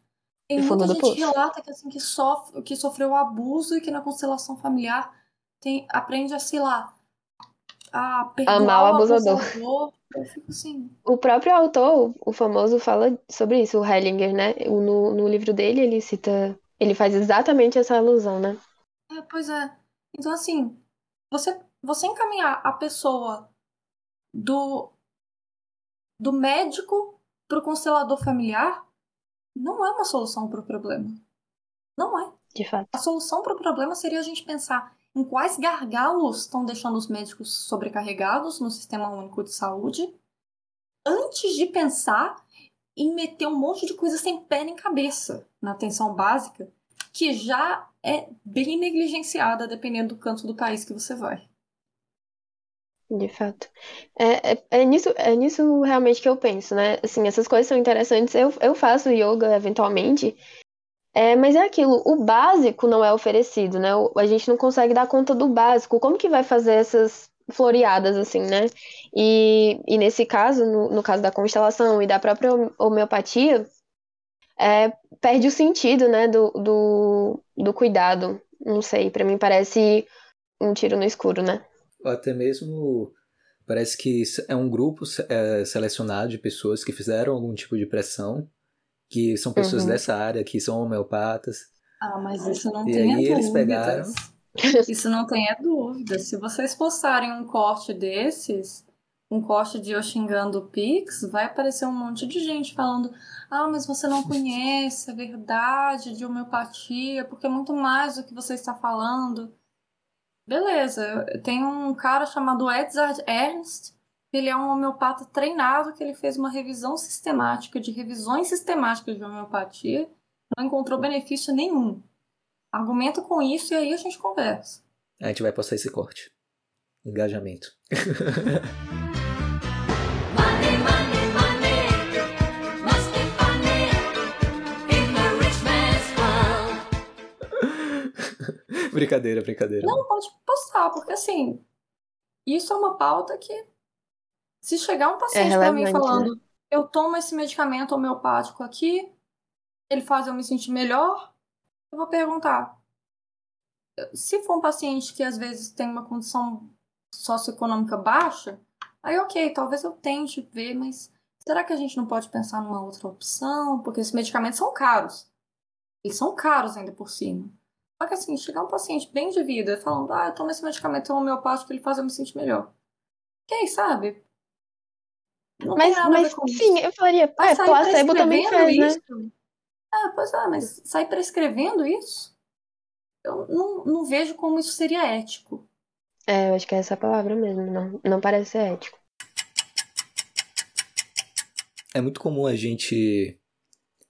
Tem o muita gente que relata que, assim, que, sofre, que sofreu abuso e que na constelação familiar tem, aprende a, sei lá, a perdoar Amar o abusador. abusador. Eu fico assim. O próprio autor, o famoso, fala sobre isso, o Hellinger, né? No, no livro dele, ele cita. Ele faz exatamente essa alusão, né? É, pois é. Então, assim, você, você encaminhar a pessoa do, do médico para o constelador familiar não é uma solução para o problema. Não é. De fato. A solução para o problema seria a gente pensar em quais gargalos estão deixando os médicos sobrecarregados no sistema único de saúde, antes de pensar em meter um monte de coisa sem pé nem cabeça na atenção básica, que já é bem negligenciada dependendo do canto do país que você vai. De fato. É, é, é, nisso, é nisso realmente que eu penso, né? Assim, essas coisas são interessantes. Eu, eu faço yoga eventualmente, é, mas é aquilo, o básico não é oferecido, né? A gente não consegue dar conta do básico. Como que vai fazer essas floreadas, assim, né? E, e nesse caso, no, no caso da constelação e da própria homeopatia, é, perde o sentido, né, do, do, do cuidado. Não sei, para mim parece um tiro no escuro, né? até mesmo parece que é um grupo é, selecionado de pessoas que fizeram algum tipo de pressão, que são pessoas uhum. dessa área, que são homeopatas. Ah, mas isso não e tem aí eles pegaram. Isso não tenha dúvida. Se vocês postarem um corte desses, um corte de eu xingando o Pix, vai aparecer um monte de gente falando: ah, mas você não conhece a verdade de homeopatia, porque é muito mais do que você está falando. Beleza, tem um cara chamado Edzard Ernst, ele é um homeopata treinado, que ele fez uma revisão sistemática de revisões sistemáticas de homeopatia, não encontrou benefício nenhum. Argumenta com isso e aí a gente conversa. A gente vai passar esse corte. Engajamento. brincadeira, brincadeira. Não, pode postar, porque assim, isso é uma pauta que se chegar um paciente é para mim falando, né? eu tomo esse medicamento homeopático aqui, ele faz eu me sentir melhor, eu vou perguntar. Se for um paciente que às vezes tem uma condição socioeconômica baixa, aí ok, talvez eu tente ver, mas será que a gente não pode pensar numa outra opção? Porque esses medicamentos são caros. Eles são caros ainda por cima. Só que assim, chegar um paciente bem de vida falando, ah, eu tomo esse medicamento homeopático, ele faz eu me sentir melhor. Quem sabe? Não mas, mas sim, eu falaria, ah, placebo também faz, né? isso? Ah, pois é, mas sair prescrevendo isso? Eu não, não vejo como isso seria ético. É, eu acho que é essa palavra mesmo, não, não parece ser ético. É muito comum a gente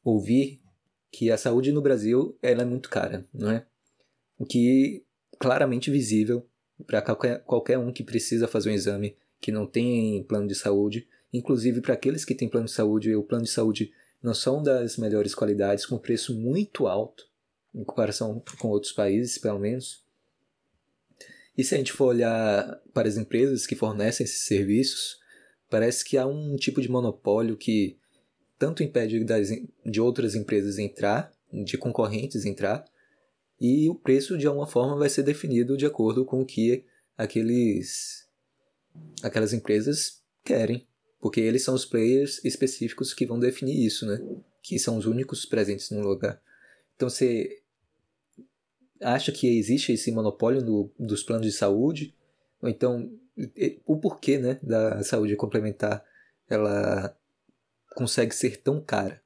ouvir que a saúde no Brasil ela é muito cara, não é? O que claramente visível para qualquer, um que precisa fazer um exame que não tem plano de saúde, inclusive para aqueles que têm plano de saúde, o plano de saúde não são das melhores qualidades, com preço muito alto em comparação com outros países, pelo menos. E se a gente for olhar para as empresas que fornecem esses serviços, parece que há um tipo de monopólio que tanto impede das, de outras empresas entrar, de concorrentes entrar, e o preço de alguma forma vai ser definido de acordo com o que aqueles aquelas empresas querem, porque eles são os players específicos que vão definir isso, né? Que são os únicos presentes no lugar. Então você acha que existe esse monopólio no, dos planos de saúde, ou então o porquê né, da saúde complementar ela consegue ser tão cara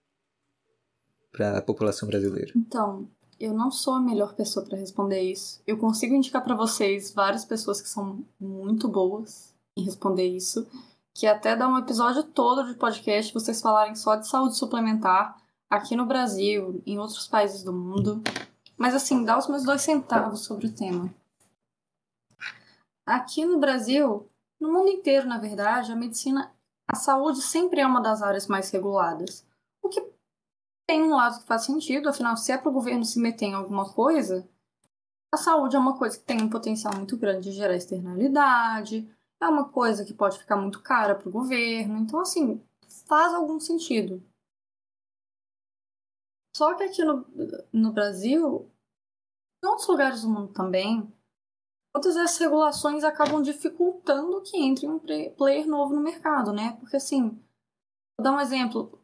para a população brasileira? Então, eu não sou a melhor pessoa para responder isso. Eu consigo indicar para vocês várias pessoas que são muito boas em responder isso, que até dá um episódio todo de podcast vocês falarem só de saúde suplementar aqui no Brasil, em outros países do mundo. Mas assim, dá os meus dois centavos sobre o tema. Aqui no Brasil, no mundo inteiro, na verdade, a medicina, a saúde sempre é uma das áreas mais reguladas. Tem um lado que faz sentido, afinal, se é para o governo se meter em alguma coisa, a saúde é uma coisa que tem um potencial muito grande de gerar externalidade, é uma coisa que pode ficar muito cara para o governo, então, assim, faz algum sentido. Só que aqui no, no Brasil, em outros lugares do mundo também, todas essas regulações acabam dificultando que entre um player novo no mercado, né? Porque assim, vou dar um exemplo.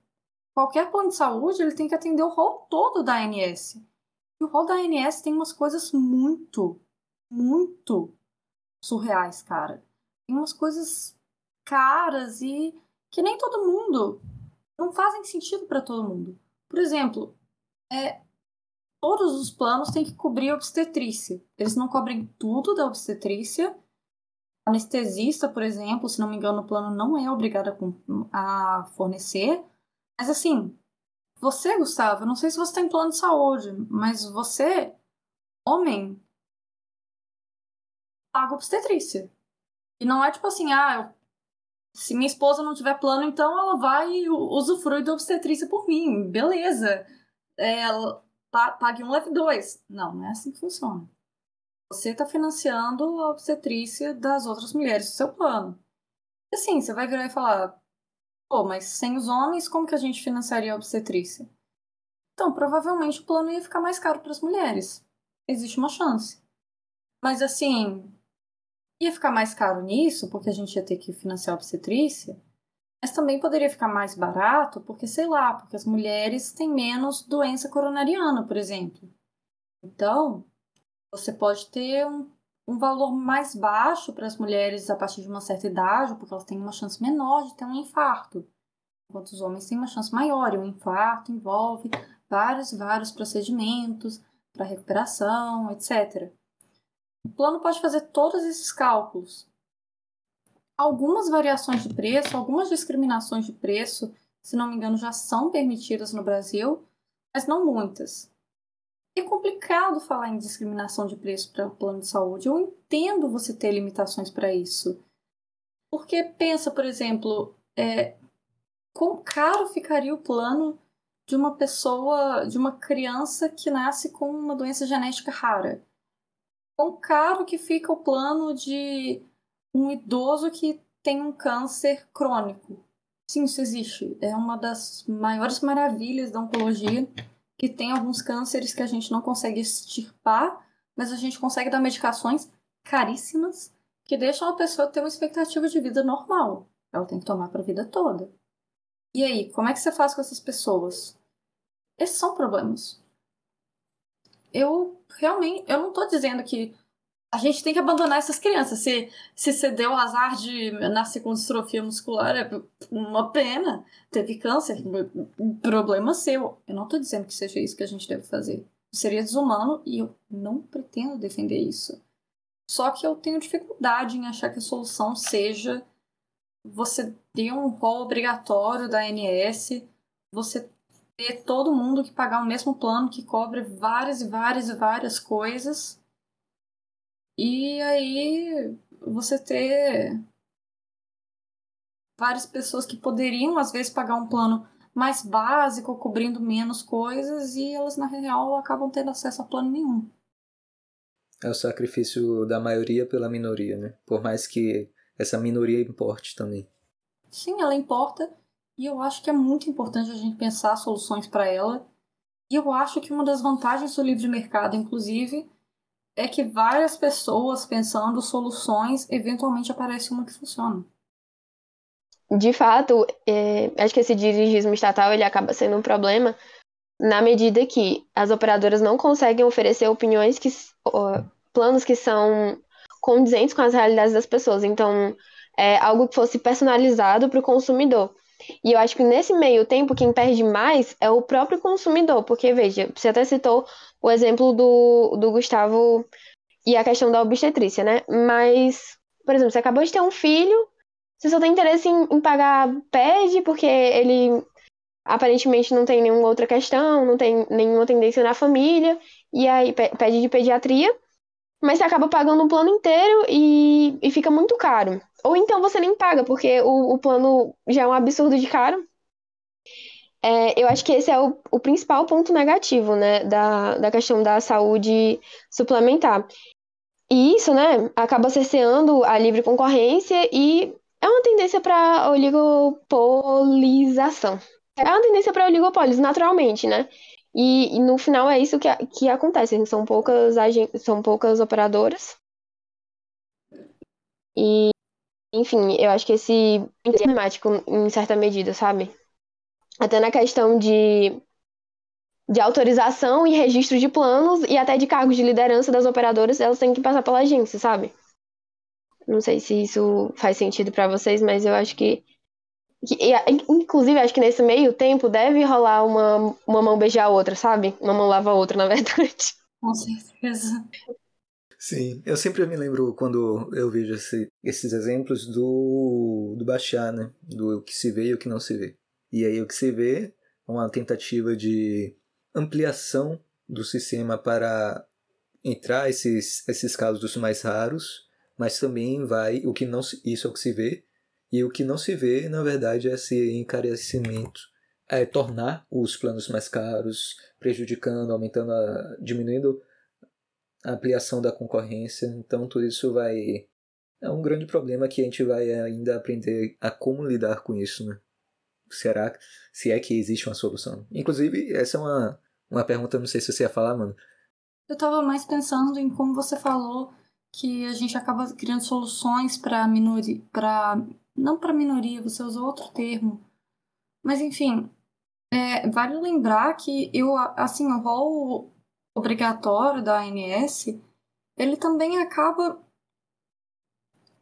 Qualquer plano de saúde ele tem que atender o rol todo da ANS. E o rol da ANS tem umas coisas muito, muito surreais, cara. Tem umas coisas caras e que nem todo mundo não fazem sentido para todo mundo. Por exemplo, é, todos os planos têm que cobrir obstetrícia. Eles não cobrem tudo da obstetrícia. Anestesista, por exemplo, se não me engano, o plano não é obrigado a, a fornecer. Mas assim, você, Gustavo, não sei se você tem plano de saúde, mas você, homem, paga obstetrícia. E não é tipo assim, ah, se minha esposa não tiver plano, então ela vai usufruir da obstetrícia por mim. Beleza é, pague um, leve dois. Não, não é assim que funciona. Você está financiando a obstetrícia das outras mulheres do seu plano. E assim, você vai virar e falar: pô, mas sem os homens, como que a gente financiaria a obstetrícia? Então, provavelmente o plano ia ficar mais caro para as mulheres. Existe uma chance. Mas assim, ia ficar mais caro nisso, porque a gente ia ter que financiar a obstetrícia mas também poderia ficar mais barato porque, sei lá, porque as mulheres têm menos doença coronariana, por exemplo. Então, você pode ter um, um valor mais baixo para as mulheres a partir de uma certa idade, porque elas têm uma chance menor de ter um infarto. Enquanto os homens têm uma chance maior, e um infarto envolve vários, vários procedimentos para recuperação, etc. O plano pode fazer todos esses cálculos, Algumas variações de preço, algumas discriminações de preço, se não me engano, já são permitidas no Brasil, mas não muitas. É complicado falar em discriminação de preço para plano de saúde. Eu entendo você ter limitações para isso. Porque pensa, por exemplo, é, quão caro ficaria o plano de uma pessoa, de uma criança que nasce com uma doença genética rara? Quão caro que fica o plano de um idoso que tem um câncer crônico. Sim, isso existe. É uma das maiores maravilhas da oncologia que tem alguns cânceres que a gente não consegue extirpar, mas a gente consegue dar medicações caríssimas que deixam a pessoa ter uma expectativa de vida normal. Ela tem que tomar para a vida toda. E aí, como é que você faz com essas pessoas? Esses são problemas. Eu realmente, eu não estou dizendo que a gente tem que abandonar essas crianças. Se, se você deu o azar de nascer com distrofia muscular, é uma pena. Teve câncer, problema seu. Eu não estou dizendo que seja isso que a gente deve fazer. Seria desumano e eu não pretendo defender isso. Só que eu tenho dificuldade em achar que a solução seja você ter um rol obrigatório da ANS, você ter todo mundo que pagar o mesmo plano que cobre várias e várias e várias coisas. E aí você ter várias pessoas que poderiam às vezes pagar um plano mais básico, cobrindo menos coisas, e elas na real acabam tendo acesso a plano nenhum. É o sacrifício da maioria pela minoria, né? Por mais que essa minoria importe também. Sim, ela importa, e eu acho que é muito importante a gente pensar soluções para ela. E eu acho que uma das vantagens do livre mercado, inclusive, é que várias pessoas pensando soluções, eventualmente aparece uma que funciona. De fato, é, acho que esse dirigismo estatal ele acaba sendo um problema na medida que as operadoras não conseguem oferecer opiniões que planos que são condizentes com as realidades das pessoas. Então, é algo que fosse personalizado para o consumidor. E eu acho que nesse meio tempo, quem perde mais é o próprio consumidor, porque, veja, você até citou o exemplo do, do Gustavo e a questão da obstetrícia, né? Mas, por exemplo, você acabou de ter um filho, você só tem interesse em, em pagar PED, porque ele aparentemente não tem nenhuma outra questão, não tem nenhuma tendência na família, e aí pede de pediatria, mas você acaba pagando um plano inteiro e, e fica muito caro. Ou então você nem paga, porque o, o plano já é um absurdo de caro. É, eu acho que esse é o, o principal ponto negativo, né, da, da questão da saúde suplementar. E isso, né, acaba cerceando a livre concorrência e é uma tendência para oligopolização. É uma tendência para oligopólios, naturalmente, né? E, e, no final é isso que, que acontece. São poucas, são poucas operadoras. E, enfim, eu acho que esse é problemático em certa medida, sabe? Até na questão de, de autorização e registro de planos e até de cargos de liderança das operadoras, elas têm que passar pela agência, sabe? Não sei se isso faz sentido para vocês, mas eu acho que. Inclusive, acho que nesse meio tempo deve rolar uma, uma mão beijar a outra, sabe? Uma mão lava a outra, na verdade. Com certeza. Sim, eu sempre me lembro quando eu vejo esse, esses exemplos do, do baixar, né? Do que se vê e o que não se vê. E aí o que se vê é uma tentativa de ampliação do sistema para entrar esses, esses casos mais raros mas também vai o que não isso é o que se vê e o que não se vê na verdade é esse encarecimento é tornar os planos mais caros prejudicando aumentando a, diminuindo a ampliação da concorrência. Então tudo isso vai é um grande problema que a gente vai ainda aprender a como lidar com isso né? Será se é que existe uma solução? Inclusive essa é uma uma pergunta não sei se você ia falar mano. Eu tava mais pensando em como você falou que a gente acaba criando soluções para minoria, para não para minoria, você usou outro termo, mas enfim, é, vale lembrar que eu assim o rol obrigatório da ANS ele também acaba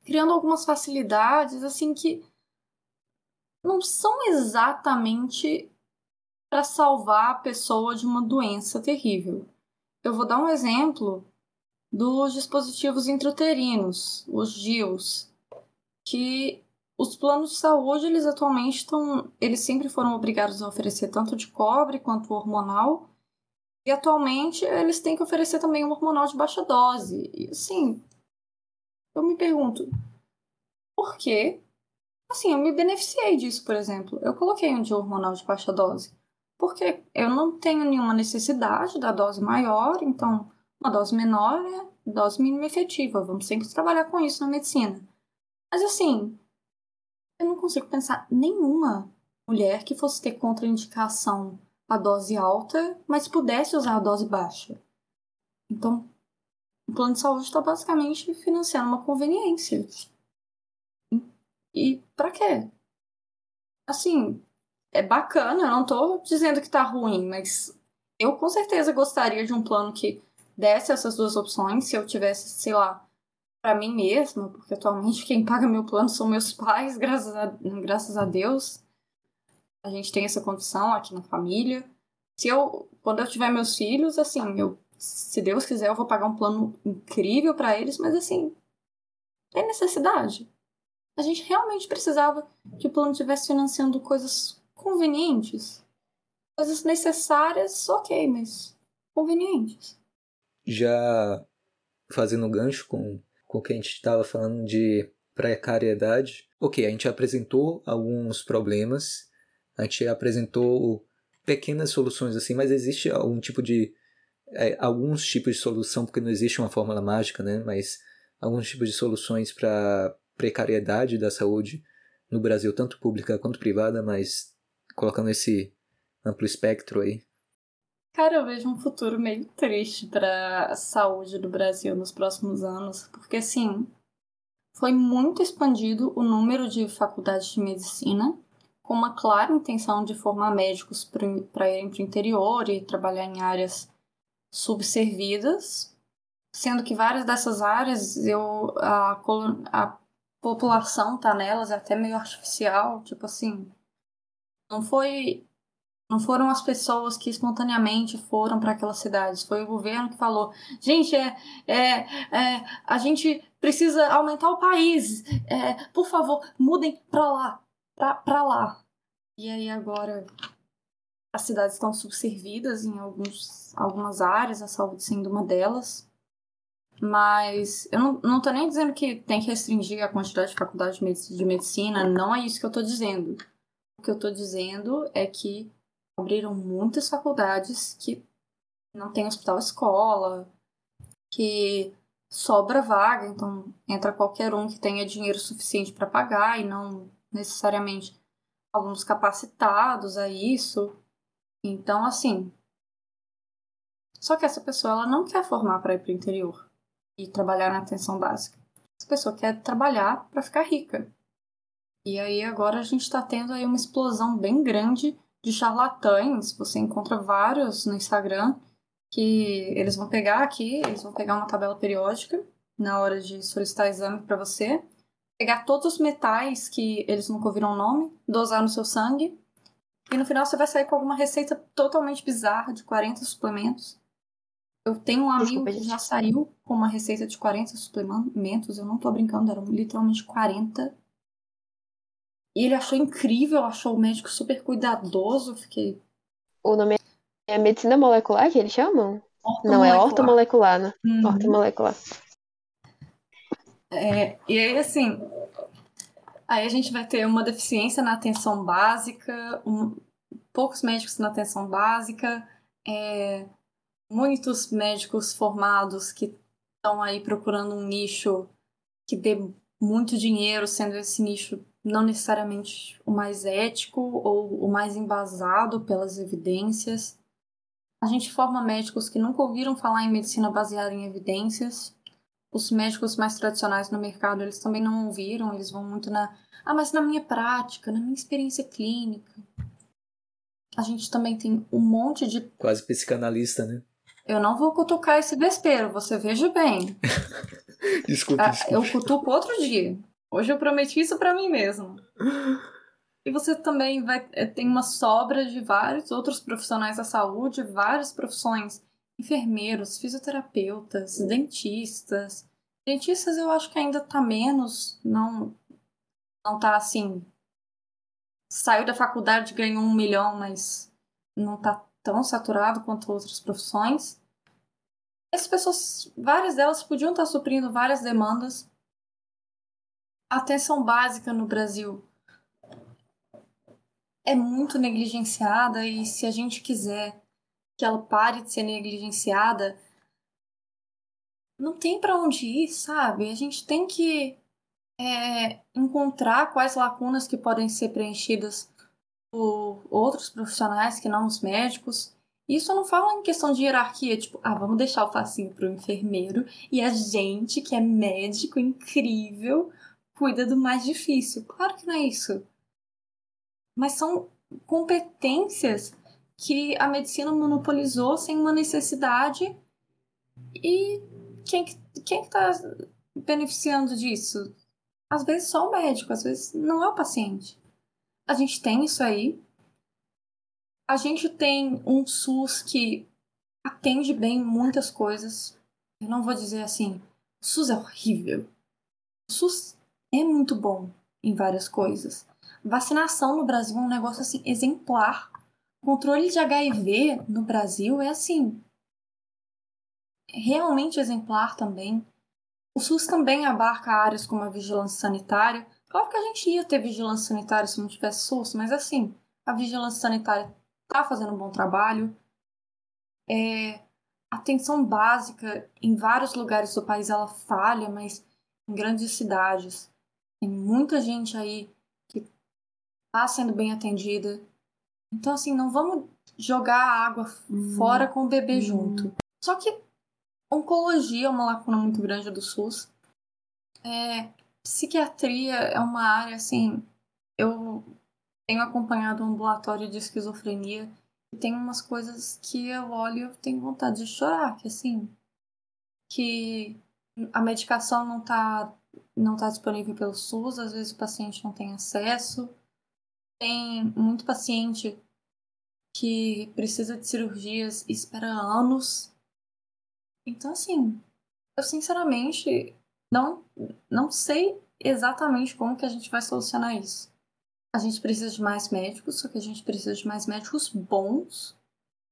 criando algumas facilidades assim que não são exatamente para salvar a pessoa de uma doença terrível. Eu vou dar um exemplo dos dispositivos intrauterinos, os DIUs, que os planos de saúde, eles atualmente estão, eles sempre foram obrigados a oferecer tanto de cobre quanto hormonal, e atualmente eles têm que oferecer também um hormonal de baixa dose. E assim, eu me pergunto, por quê? Assim, eu me beneficiei disso, por exemplo. Eu coloquei um de hormonal de baixa dose, porque eu não tenho nenhuma necessidade da dose maior, então uma dose menor é dose mínima efetiva. Vamos sempre trabalhar com isso na medicina. Mas assim, eu não consigo pensar nenhuma mulher que fosse ter contraindicação a dose alta, mas pudesse usar a dose baixa. Então, o plano de saúde está basicamente financiando uma conveniência. E para quê? Assim, é bacana, eu não tô dizendo que tá ruim, mas eu com certeza gostaria de um plano que desse essas duas opções, se eu tivesse, sei lá, para mim mesma, porque atualmente quem paga meu plano são meus pais, graças a, graças a Deus. A gente tem essa condição aqui na família. Se eu, quando eu tiver meus filhos, assim, eu, se Deus quiser, eu vou pagar um plano incrível para eles, mas assim, tem necessidade. A gente realmente precisava que o plano estivesse financiando coisas convenientes. Coisas necessárias, ok, mas convenientes. Já fazendo gancho com, com o que a gente estava falando de precariedade, ok, a gente apresentou alguns problemas, a gente apresentou pequenas soluções assim, mas existe algum tipo de é, alguns tipos de solução, porque não existe uma fórmula mágica, né? Mas alguns tipos de soluções para precariedade da saúde no Brasil, tanto pública quanto privada, mas colocando esse amplo espectro aí. Cara, eu vejo um futuro meio triste para a saúde do Brasil nos próximos anos, porque assim, foi muito expandido o número de faculdades de medicina, com uma clara intenção de formar médicos para irem para o interior e trabalhar em áreas subservidas, sendo que várias dessas áreas eu a, a população tá nelas é até meio artificial, tipo assim, não foi não foram as pessoas que espontaneamente foram para aquelas cidades, foi o governo que falou: gente, é, é, é a gente precisa aumentar o país, é, por favor, mudem para lá, para lá. E aí agora as cidades estão subservidas em alguns, algumas áreas, a saúde sendo uma delas. Mas eu não, tô nem dizendo que tem que restringir a quantidade de faculdade de medicina, não é isso que eu tô dizendo. O que eu tô dizendo é que abriram muitas faculdades que não tem hospital escola, que sobra vaga, então entra qualquer um que tenha dinheiro suficiente para pagar e não necessariamente alunos capacitados a isso. Então, assim. Só que essa pessoa ela não quer formar para ir para o interior e trabalhar na atenção básica. Essa pessoa quer trabalhar para ficar rica. E aí agora a gente está tendo aí uma explosão bem grande de charlatães. Você encontra vários no Instagram que eles vão pegar aqui, eles vão pegar uma tabela periódica na hora de solicitar exame para você, pegar todos os metais que eles nunca ouviram o nome, dosar no seu sangue, e no final você vai sair com alguma receita totalmente bizarra de 40 suplementos. Eu tenho um amigo Desculpa, que já saiu com uma receita de 40 suplementos, eu não tô brincando, eram literalmente 40 e ele achou incrível, achou o médico super cuidadoso. Fiquei. O nome é medicina molecular que eles chamam? Não, é ortomolecular, né? Uhum. Ortomolecular. É, e aí, assim. Aí a gente vai ter uma deficiência na atenção básica, um, poucos médicos na atenção básica, é, muitos médicos formados que estão aí procurando um nicho que dê muito dinheiro, sendo esse nicho não necessariamente o mais ético ou o mais embasado pelas evidências. A gente forma médicos que nunca ouviram falar em medicina baseada em evidências. Os médicos mais tradicionais no mercado, eles também não ouviram, eles vão muito na, ah, mas na minha prática, na minha experiência clínica. A gente também tem um monte de quase psicanalista, né? Eu não vou cutucar esse vespeiro, você veja bem. desculpa, ah, desculpa. Eu cutuco outro dia. Hoje eu prometi isso para mim mesmo. E você também vai eh, tem uma sobra de vários outros profissionais da saúde, várias profissões, enfermeiros, fisioterapeutas, dentistas. Dentistas eu acho que ainda tá menos, não não tá assim. Saiu da faculdade, ganhou um milhão, mas não tá tão saturado quanto outras profissões. Essas pessoas, várias delas podiam estar suprindo várias demandas atenção básica no Brasil é muito negligenciada e se a gente quiser que ela pare de ser negligenciada, não tem para onde ir, sabe? A gente tem que é, encontrar quais lacunas que podem ser preenchidas por outros profissionais que não os médicos. Isso eu não falo em questão de hierarquia, tipo, ah, vamos deixar o facinho pro enfermeiro e a gente, que é médico incrível, cuida do mais difícil. Claro que não é isso. Mas são competências que a medicina monopolizou sem uma necessidade e quem que, quem que tá beneficiando disso? Às vezes só o médico, às vezes não é o paciente. A gente tem isso aí. A gente tem um SUS que atende bem muitas coisas. Eu não vou dizer assim, o SUS é horrível. O SUS é muito bom em várias coisas. Vacinação no Brasil é um negócio assim exemplar. controle de HIV no Brasil é assim realmente exemplar também. O SUS também abarca áreas como a vigilância sanitária. Claro que a gente ia ter vigilância sanitária se não tivesse SUS, mas assim, a vigilância sanitária está fazendo um bom trabalho. É, atenção básica em vários lugares do país ela falha, mas em grandes cidades tem muita gente aí que está sendo bem atendida. Então assim, não vamos jogar a água uhum. fora com o bebê uhum. junto. Só que Oncologia é uma lacuna muito grande do SUS. É, psiquiatria é uma área, assim, eu tenho acompanhado um ambulatório de esquizofrenia e tem umas coisas que eu olho e tenho vontade de chorar, que assim, que a medicação não está não tá disponível pelo SUS, às vezes o paciente não tem acesso. Tem muito paciente que precisa de cirurgias e espera anos então, assim, eu sinceramente não, não sei exatamente como que a gente vai solucionar isso. A gente precisa de mais médicos, só que a gente precisa de mais médicos bons.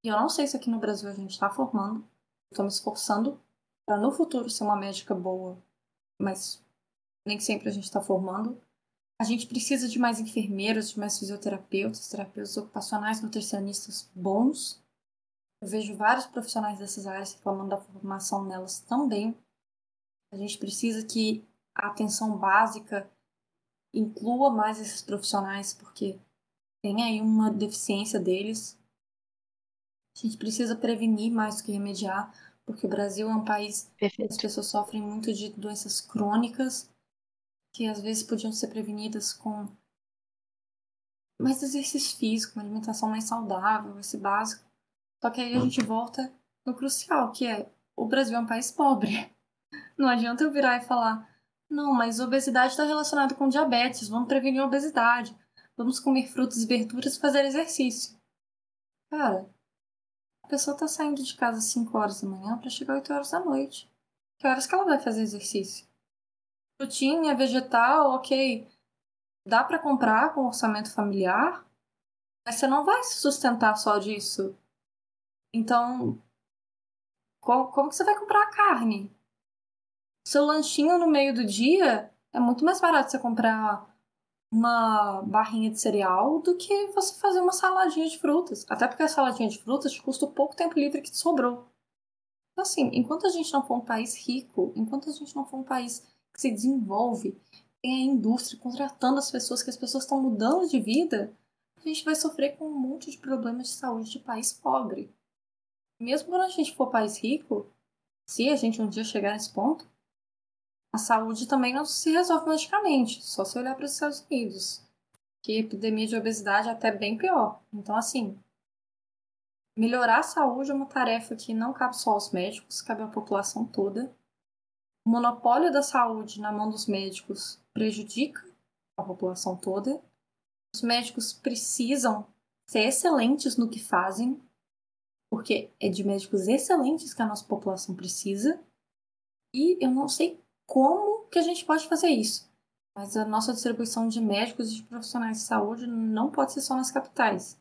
E eu não sei se aqui no Brasil a gente está formando. Estou me esforçando para no futuro ser uma médica boa, mas nem sempre a gente está formando. A gente precisa de mais enfermeiros, de mais fisioterapeutas, terapeutas ocupacionais, nutricionistas bons. Eu vejo vários profissionais dessas áreas reclamando da formação nelas também. A gente precisa que a atenção básica inclua mais esses profissionais, porque tem aí uma deficiência deles. A gente precisa prevenir mais do que remediar, porque o Brasil é um país que as pessoas sofrem muito de doenças crônicas, que às vezes podiam ser prevenidas com mais exercício físico, uma alimentação mais saudável, esse básico. Só que aí a gente volta no crucial, que é o Brasil é um país pobre. Não adianta eu virar e falar, não, mas obesidade está relacionada com diabetes, vamos prevenir a obesidade, vamos comer frutas e verduras e fazer exercício. Cara, a pessoa está saindo de casa às 5 horas da manhã para chegar às 8 horas da noite. Que horas que ela vai fazer exercício? Frutinha, vegetal, ok. Dá para comprar com orçamento familiar, mas você não vai se sustentar só disso. Então, como, como que você vai comprar a carne? Seu lanchinho no meio do dia é muito mais barato você comprar uma barrinha de cereal do que você fazer uma saladinha de frutas. Até porque a saladinha de frutas te custa o pouco tempo livre que te sobrou. Então, assim, enquanto a gente não for um país rico, enquanto a gente não for um país se desenvolve, tem a indústria contratando as pessoas, que as pessoas estão mudando de vida, a gente vai sofrer com um monte de problemas de saúde de país pobre mesmo quando a gente for país rico, se a gente um dia chegar nesse ponto, a saúde também não se resolve magicamente, só se olhar para os Estados Unidos, que a epidemia de obesidade é até bem pior. Então, assim, melhorar a saúde é uma tarefa que não cabe só aos médicos, cabe à população toda. O monopólio da saúde na mão dos médicos prejudica a população toda. Os médicos precisam ser excelentes no que fazem, porque é de médicos excelentes que a nossa população precisa. E eu não sei como que a gente pode fazer isso. Mas a nossa distribuição de médicos e de profissionais de saúde não pode ser só nas capitais.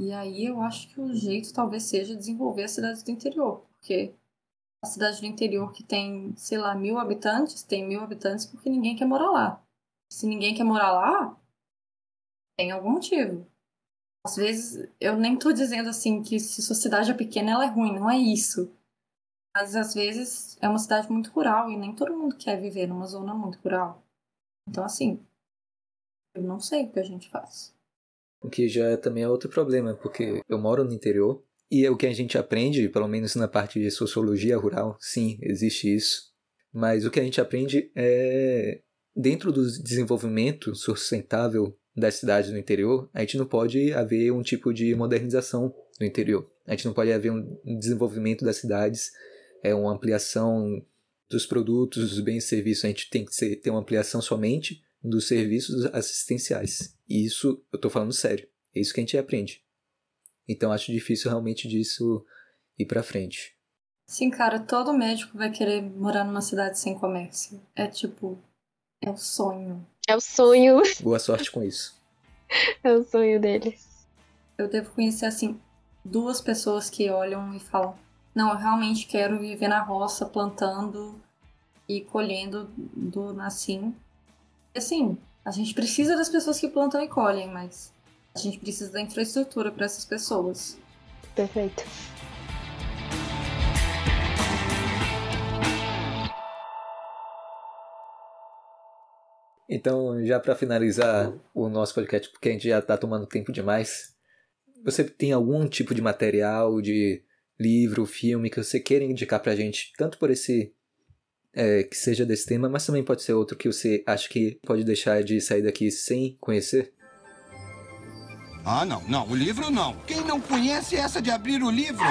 E aí eu acho que o jeito talvez seja desenvolver as cidades do interior, porque a cidade do interior que tem, sei lá, mil habitantes, tem mil habitantes porque ninguém quer morar lá. Se ninguém quer morar lá, tem algum motivo. Às vezes, eu nem tô dizendo assim que se sua cidade é pequena, ela é ruim, não é isso. Mas às vezes é uma cidade muito rural e nem todo mundo quer viver numa zona muito rural. Então, assim, eu não sei o que a gente faz. O que já também é outro problema, porque eu moro no interior e é o que a gente aprende, pelo menos na parte de sociologia rural, sim, existe isso. Mas o que a gente aprende é dentro do desenvolvimento sustentável das cidades no interior, a gente não pode haver um tipo de modernização no interior. A gente não pode haver um desenvolvimento das cidades, é uma ampliação dos produtos, dos bens e serviços. A gente tem que ter uma ampliação somente dos serviços assistenciais. E isso, eu estou falando sério, é isso que a gente aprende. Então acho difícil realmente disso ir para frente. Sim, cara, todo médico vai querer morar numa cidade sem comércio. É tipo, é o sonho. É o sonho. Boa sorte com isso. é o sonho deles. Eu devo conhecer, assim, duas pessoas que olham e falam: Não, eu realmente quero viver na roça, plantando e colhendo do nascim. Assim, a gente precisa das pessoas que plantam e colhem, mas a gente precisa da infraestrutura para essas pessoas. Perfeito. Então, já para finalizar o nosso podcast, porque a gente já está tomando tempo demais, você tem algum tipo de material, de livro, filme que você queira indicar para a gente, tanto por esse é, que seja desse tema, mas também pode ser outro que você acha que pode deixar de sair daqui sem conhecer? Ah, não, não, o livro não. Quem não conhece essa de abrir o livro?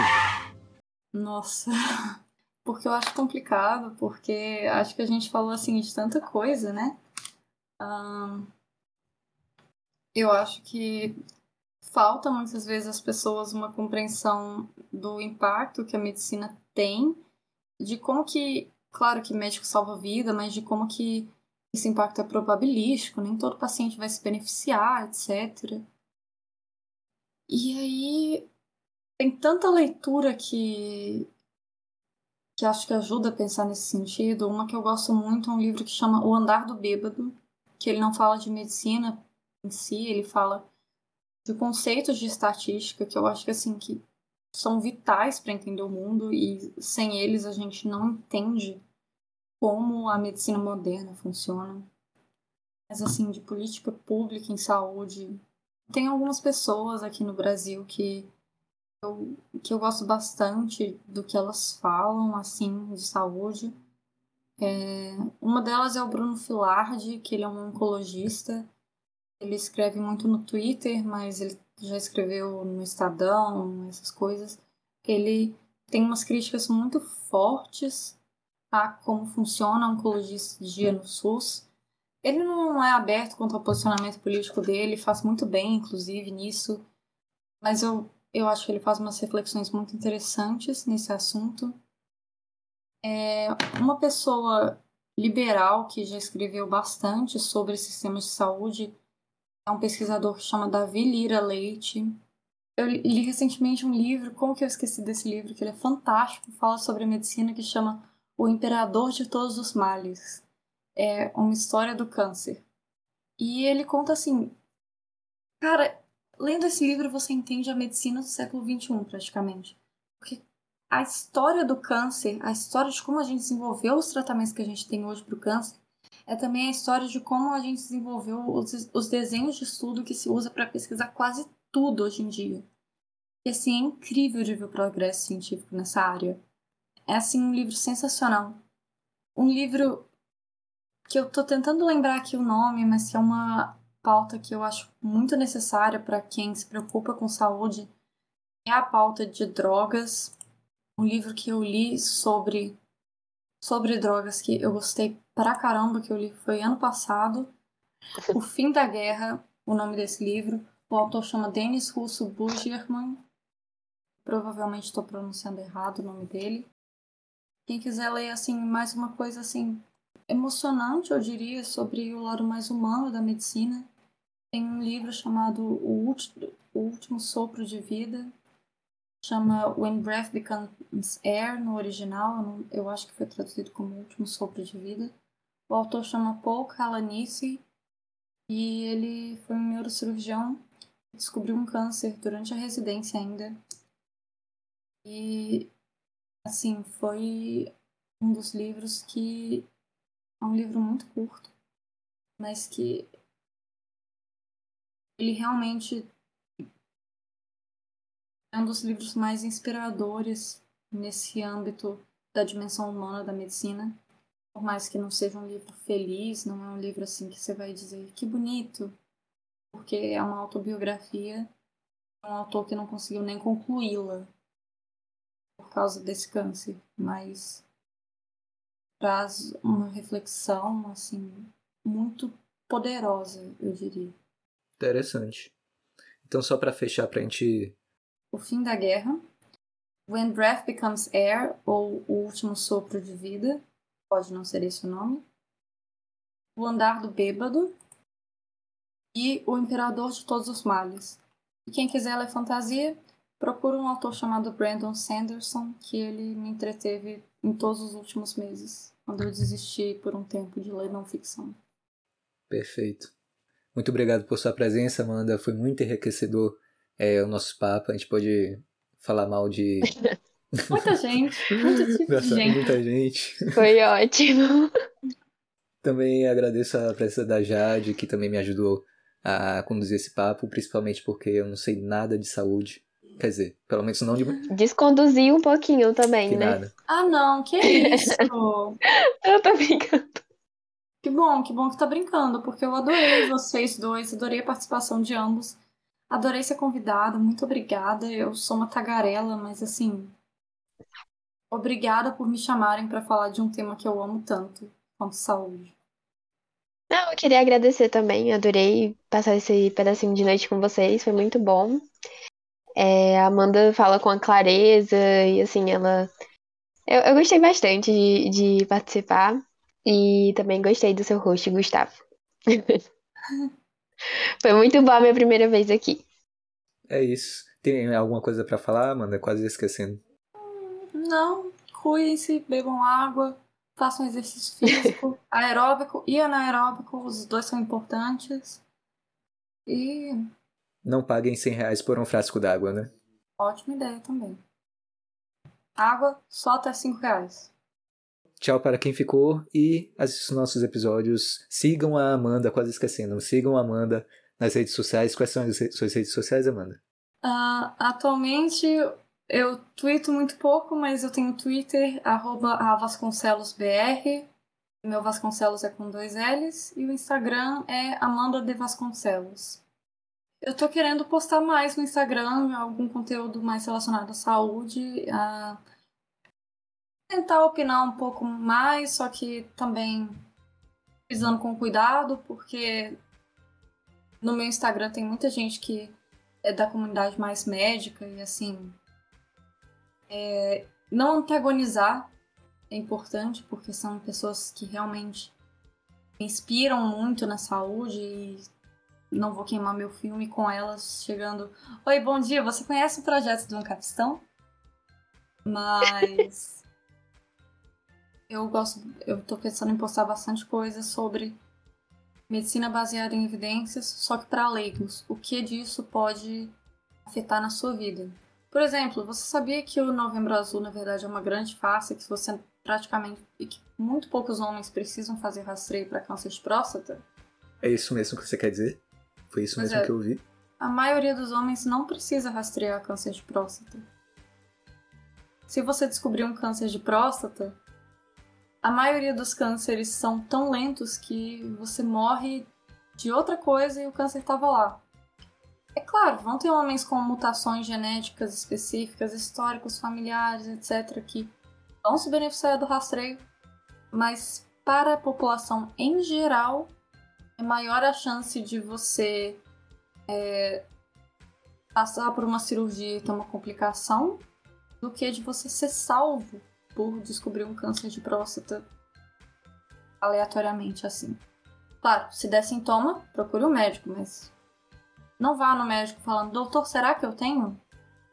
Nossa, porque eu acho complicado, porque acho que a gente falou assim de tanta coisa, né? eu acho que falta muitas vezes às pessoas uma compreensão do impacto que a medicina tem, de como que, claro que médico salva vida, mas de como que esse impacto é probabilístico, nem todo paciente vai se beneficiar, etc. E aí tem tanta leitura que que acho que ajuda a pensar nesse sentido. Uma que eu gosto muito é um livro que chama O Andar do Bêbado, que ele não fala de medicina em si, ele fala de conceitos de estatística que eu acho que assim que são vitais para entender o mundo e sem eles a gente não entende como a medicina moderna funciona. Mas assim, de política pública em saúde, tem algumas pessoas aqui no Brasil que eu, que eu gosto bastante do que elas falam, assim, de saúde. É, uma delas é o Bruno Filardi, que ele é um oncologista. Ele escreve muito no Twitter, mas ele já escreveu no Estadão, essas coisas. Ele tem umas críticas muito fortes a como funciona a oncologia no SUS. Ele não é aberto quanto ao posicionamento político dele, faz muito bem, inclusive, nisso. Mas eu, eu acho que ele faz umas reflexões muito interessantes nesse assunto. É uma pessoa liberal que já escreveu bastante sobre sistemas de saúde é um pesquisador que chama Davi Lira Leite. Eu li recentemente um livro, como que eu esqueci desse livro, que ele é fantástico, fala sobre a medicina, que chama O Imperador de Todos os Males é uma história do câncer. E ele conta assim, cara, lendo esse livro você entende a medicina do século XXI praticamente, porque a história do câncer, a história de como a gente desenvolveu os tratamentos que a gente tem hoje para o câncer, é também a história de como a gente desenvolveu os, os desenhos de estudo que se usa para pesquisar quase tudo hoje em dia. E assim, é incrível de ver o progresso científico nessa área. É assim um livro sensacional. Um livro que eu tô tentando lembrar aqui o nome, mas que é uma pauta que eu acho muito necessária para quem se preocupa com saúde, é a pauta de drogas. Um livro que eu li sobre sobre drogas que eu gostei pra caramba, que eu li foi ano passado. O Fim da Guerra, o nome desse livro. O autor chama Denis Russo Bujerman. Provavelmente estou pronunciando errado o nome dele. Quem quiser ler assim mais uma coisa assim emocionante, eu diria, sobre o lado mais humano da medicina. Tem um livro chamado O Último, o Último Sopro de Vida, chama When Breath Becomes Air no original, eu acho que foi traduzido como O Último Sopro de Vida. O autor chama Paul Kalanithi e ele foi um neurocirurgião que descobriu um câncer durante a residência ainda. E, assim, foi um dos livros que é um livro muito curto, mas que ele realmente É um dos livros mais inspiradores nesse âmbito da dimensão humana da medicina. Por mais que não seja um livro feliz, não é um livro assim que você vai dizer que bonito, porque é uma autobiografia um autor que não conseguiu nem concluí-la por causa desse câncer, mas traz uma reflexão assim muito poderosa, eu diria. Interessante. Então só para fechar pra gente O fim da guerra, When Breath Becomes Air ou O último sopro de vida, pode não ser esse o nome. O andar do bêbado e O imperador de todos os males. E quem quiser ler fantasia, procura um autor chamado Brandon Sanderson, que ele me entreteve em todos os últimos meses, quando eu desisti por um tempo de ler não ficção. Perfeito. Muito obrigado por sua presença, Amanda. Foi muito enriquecedor é, o nosso papo. A gente pode falar mal de. Muita gente, muito tipo de Nossa, gente. muita gente. Foi ótimo. Também agradeço a presença da Jade, que também me ajudou a conduzir esse papo, principalmente porque eu não sei nada de saúde. Quer dizer, pelo menos não de, de Desconduzir um pouquinho também, né? nada. Ah, não, que isso! Eu tô brincando. que bom, que bom que tá brincando, porque eu adorei vocês dois, adorei a participação de ambos. Adorei ser convidada, muito obrigada. Eu sou uma tagarela, mas assim. Obrigada por me chamarem pra falar de um tema que eu amo tanto, quanto saúde. Não, eu queria agradecer também. Adorei passar esse pedacinho de noite com vocês. Foi muito bom. É, a Amanda fala com a clareza e assim, ela. Eu, eu gostei bastante de, de participar. E também gostei do seu host, Gustavo. Foi muito boa a minha primeira vez aqui. É isso. Tem alguma coisa pra falar, Amanda? Quase esquecendo. Não, cuidem-se, bebam água, façam exercício físico, aeróbico e anaeróbico, os dois são importantes. E Não paguem 100 reais por um frasco d'água, né? ótima ideia também. Água só até 5 reais. Tchau para quem ficou e assista os nossos episódios. Sigam a Amanda, quase esquecendo. Sigam a Amanda nas redes sociais. Quais são as suas redes sociais, Amanda? Ah, atualmente eu tweeto muito pouco, mas eu tenho Twitter, arroba VasconcelosBR. Meu Vasconcelos é com dois L's. E o Instagram é Amanda de Vasconcelos. Eu tô querendo postar mais no Instagram, algum conteúdo mais relacionado à saúde. A tentar opinar um pouco mais, só que também pisando com cuidado, porque no meu Instagram tem muita gente que é da comunidade mais médica e assim. é, não antagonizar é importante, porque são pessoas que realmente inspiram muito na saúde e não vou queimar meu filme com elas chegando. Oi, bom dia, você conhece o projeto do Ancapistão? Mas. eu gosto. Eu tô pensando em postar bastante coisa sobre medicina baseada em evidências, só que para leigos. O que disso pode afetar na sua vida? Por exemplo, você sabia que o Novembro Azul, na verdade, é uma grande farsa que você praticamente e que muito poucos homens precisam fazer rastreio para câncer de próstata? É isso mesmo que você quer dizer? Foi isso Pois mesmo é. que eu vi? A maioria dos homens não precisa rastrear câncer de próstata. Se você descobrir um câncer de próstata, a maioria dos cânceres são tão lentos que você morre de outra coisa e o câncer estava lá. É claro, vão ter homens com mutações genéticas específicas, históricos familiares, etc., que vão se beneficiar do rastreio, mas para a população em geral, é maior a chance de você passar por uma cirurgia e ter uma complicação do que de você ser salvo por descobrir um câncer de próstata aleatoriamente assim. Claro, se der sintoma, procure o médico, mas não vá no médico falando, doutor, será que eu tenho?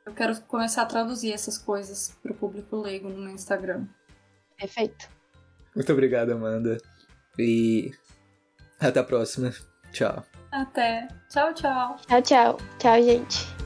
Eu quero começar a traduzir essas coisas pro público leigo no meu Instagram. Perfeito. Muito obrigado, Amanda. E até a próxima. Tchau. Até. Tchau, tchau. Tchau, tchau. Tchau, gente.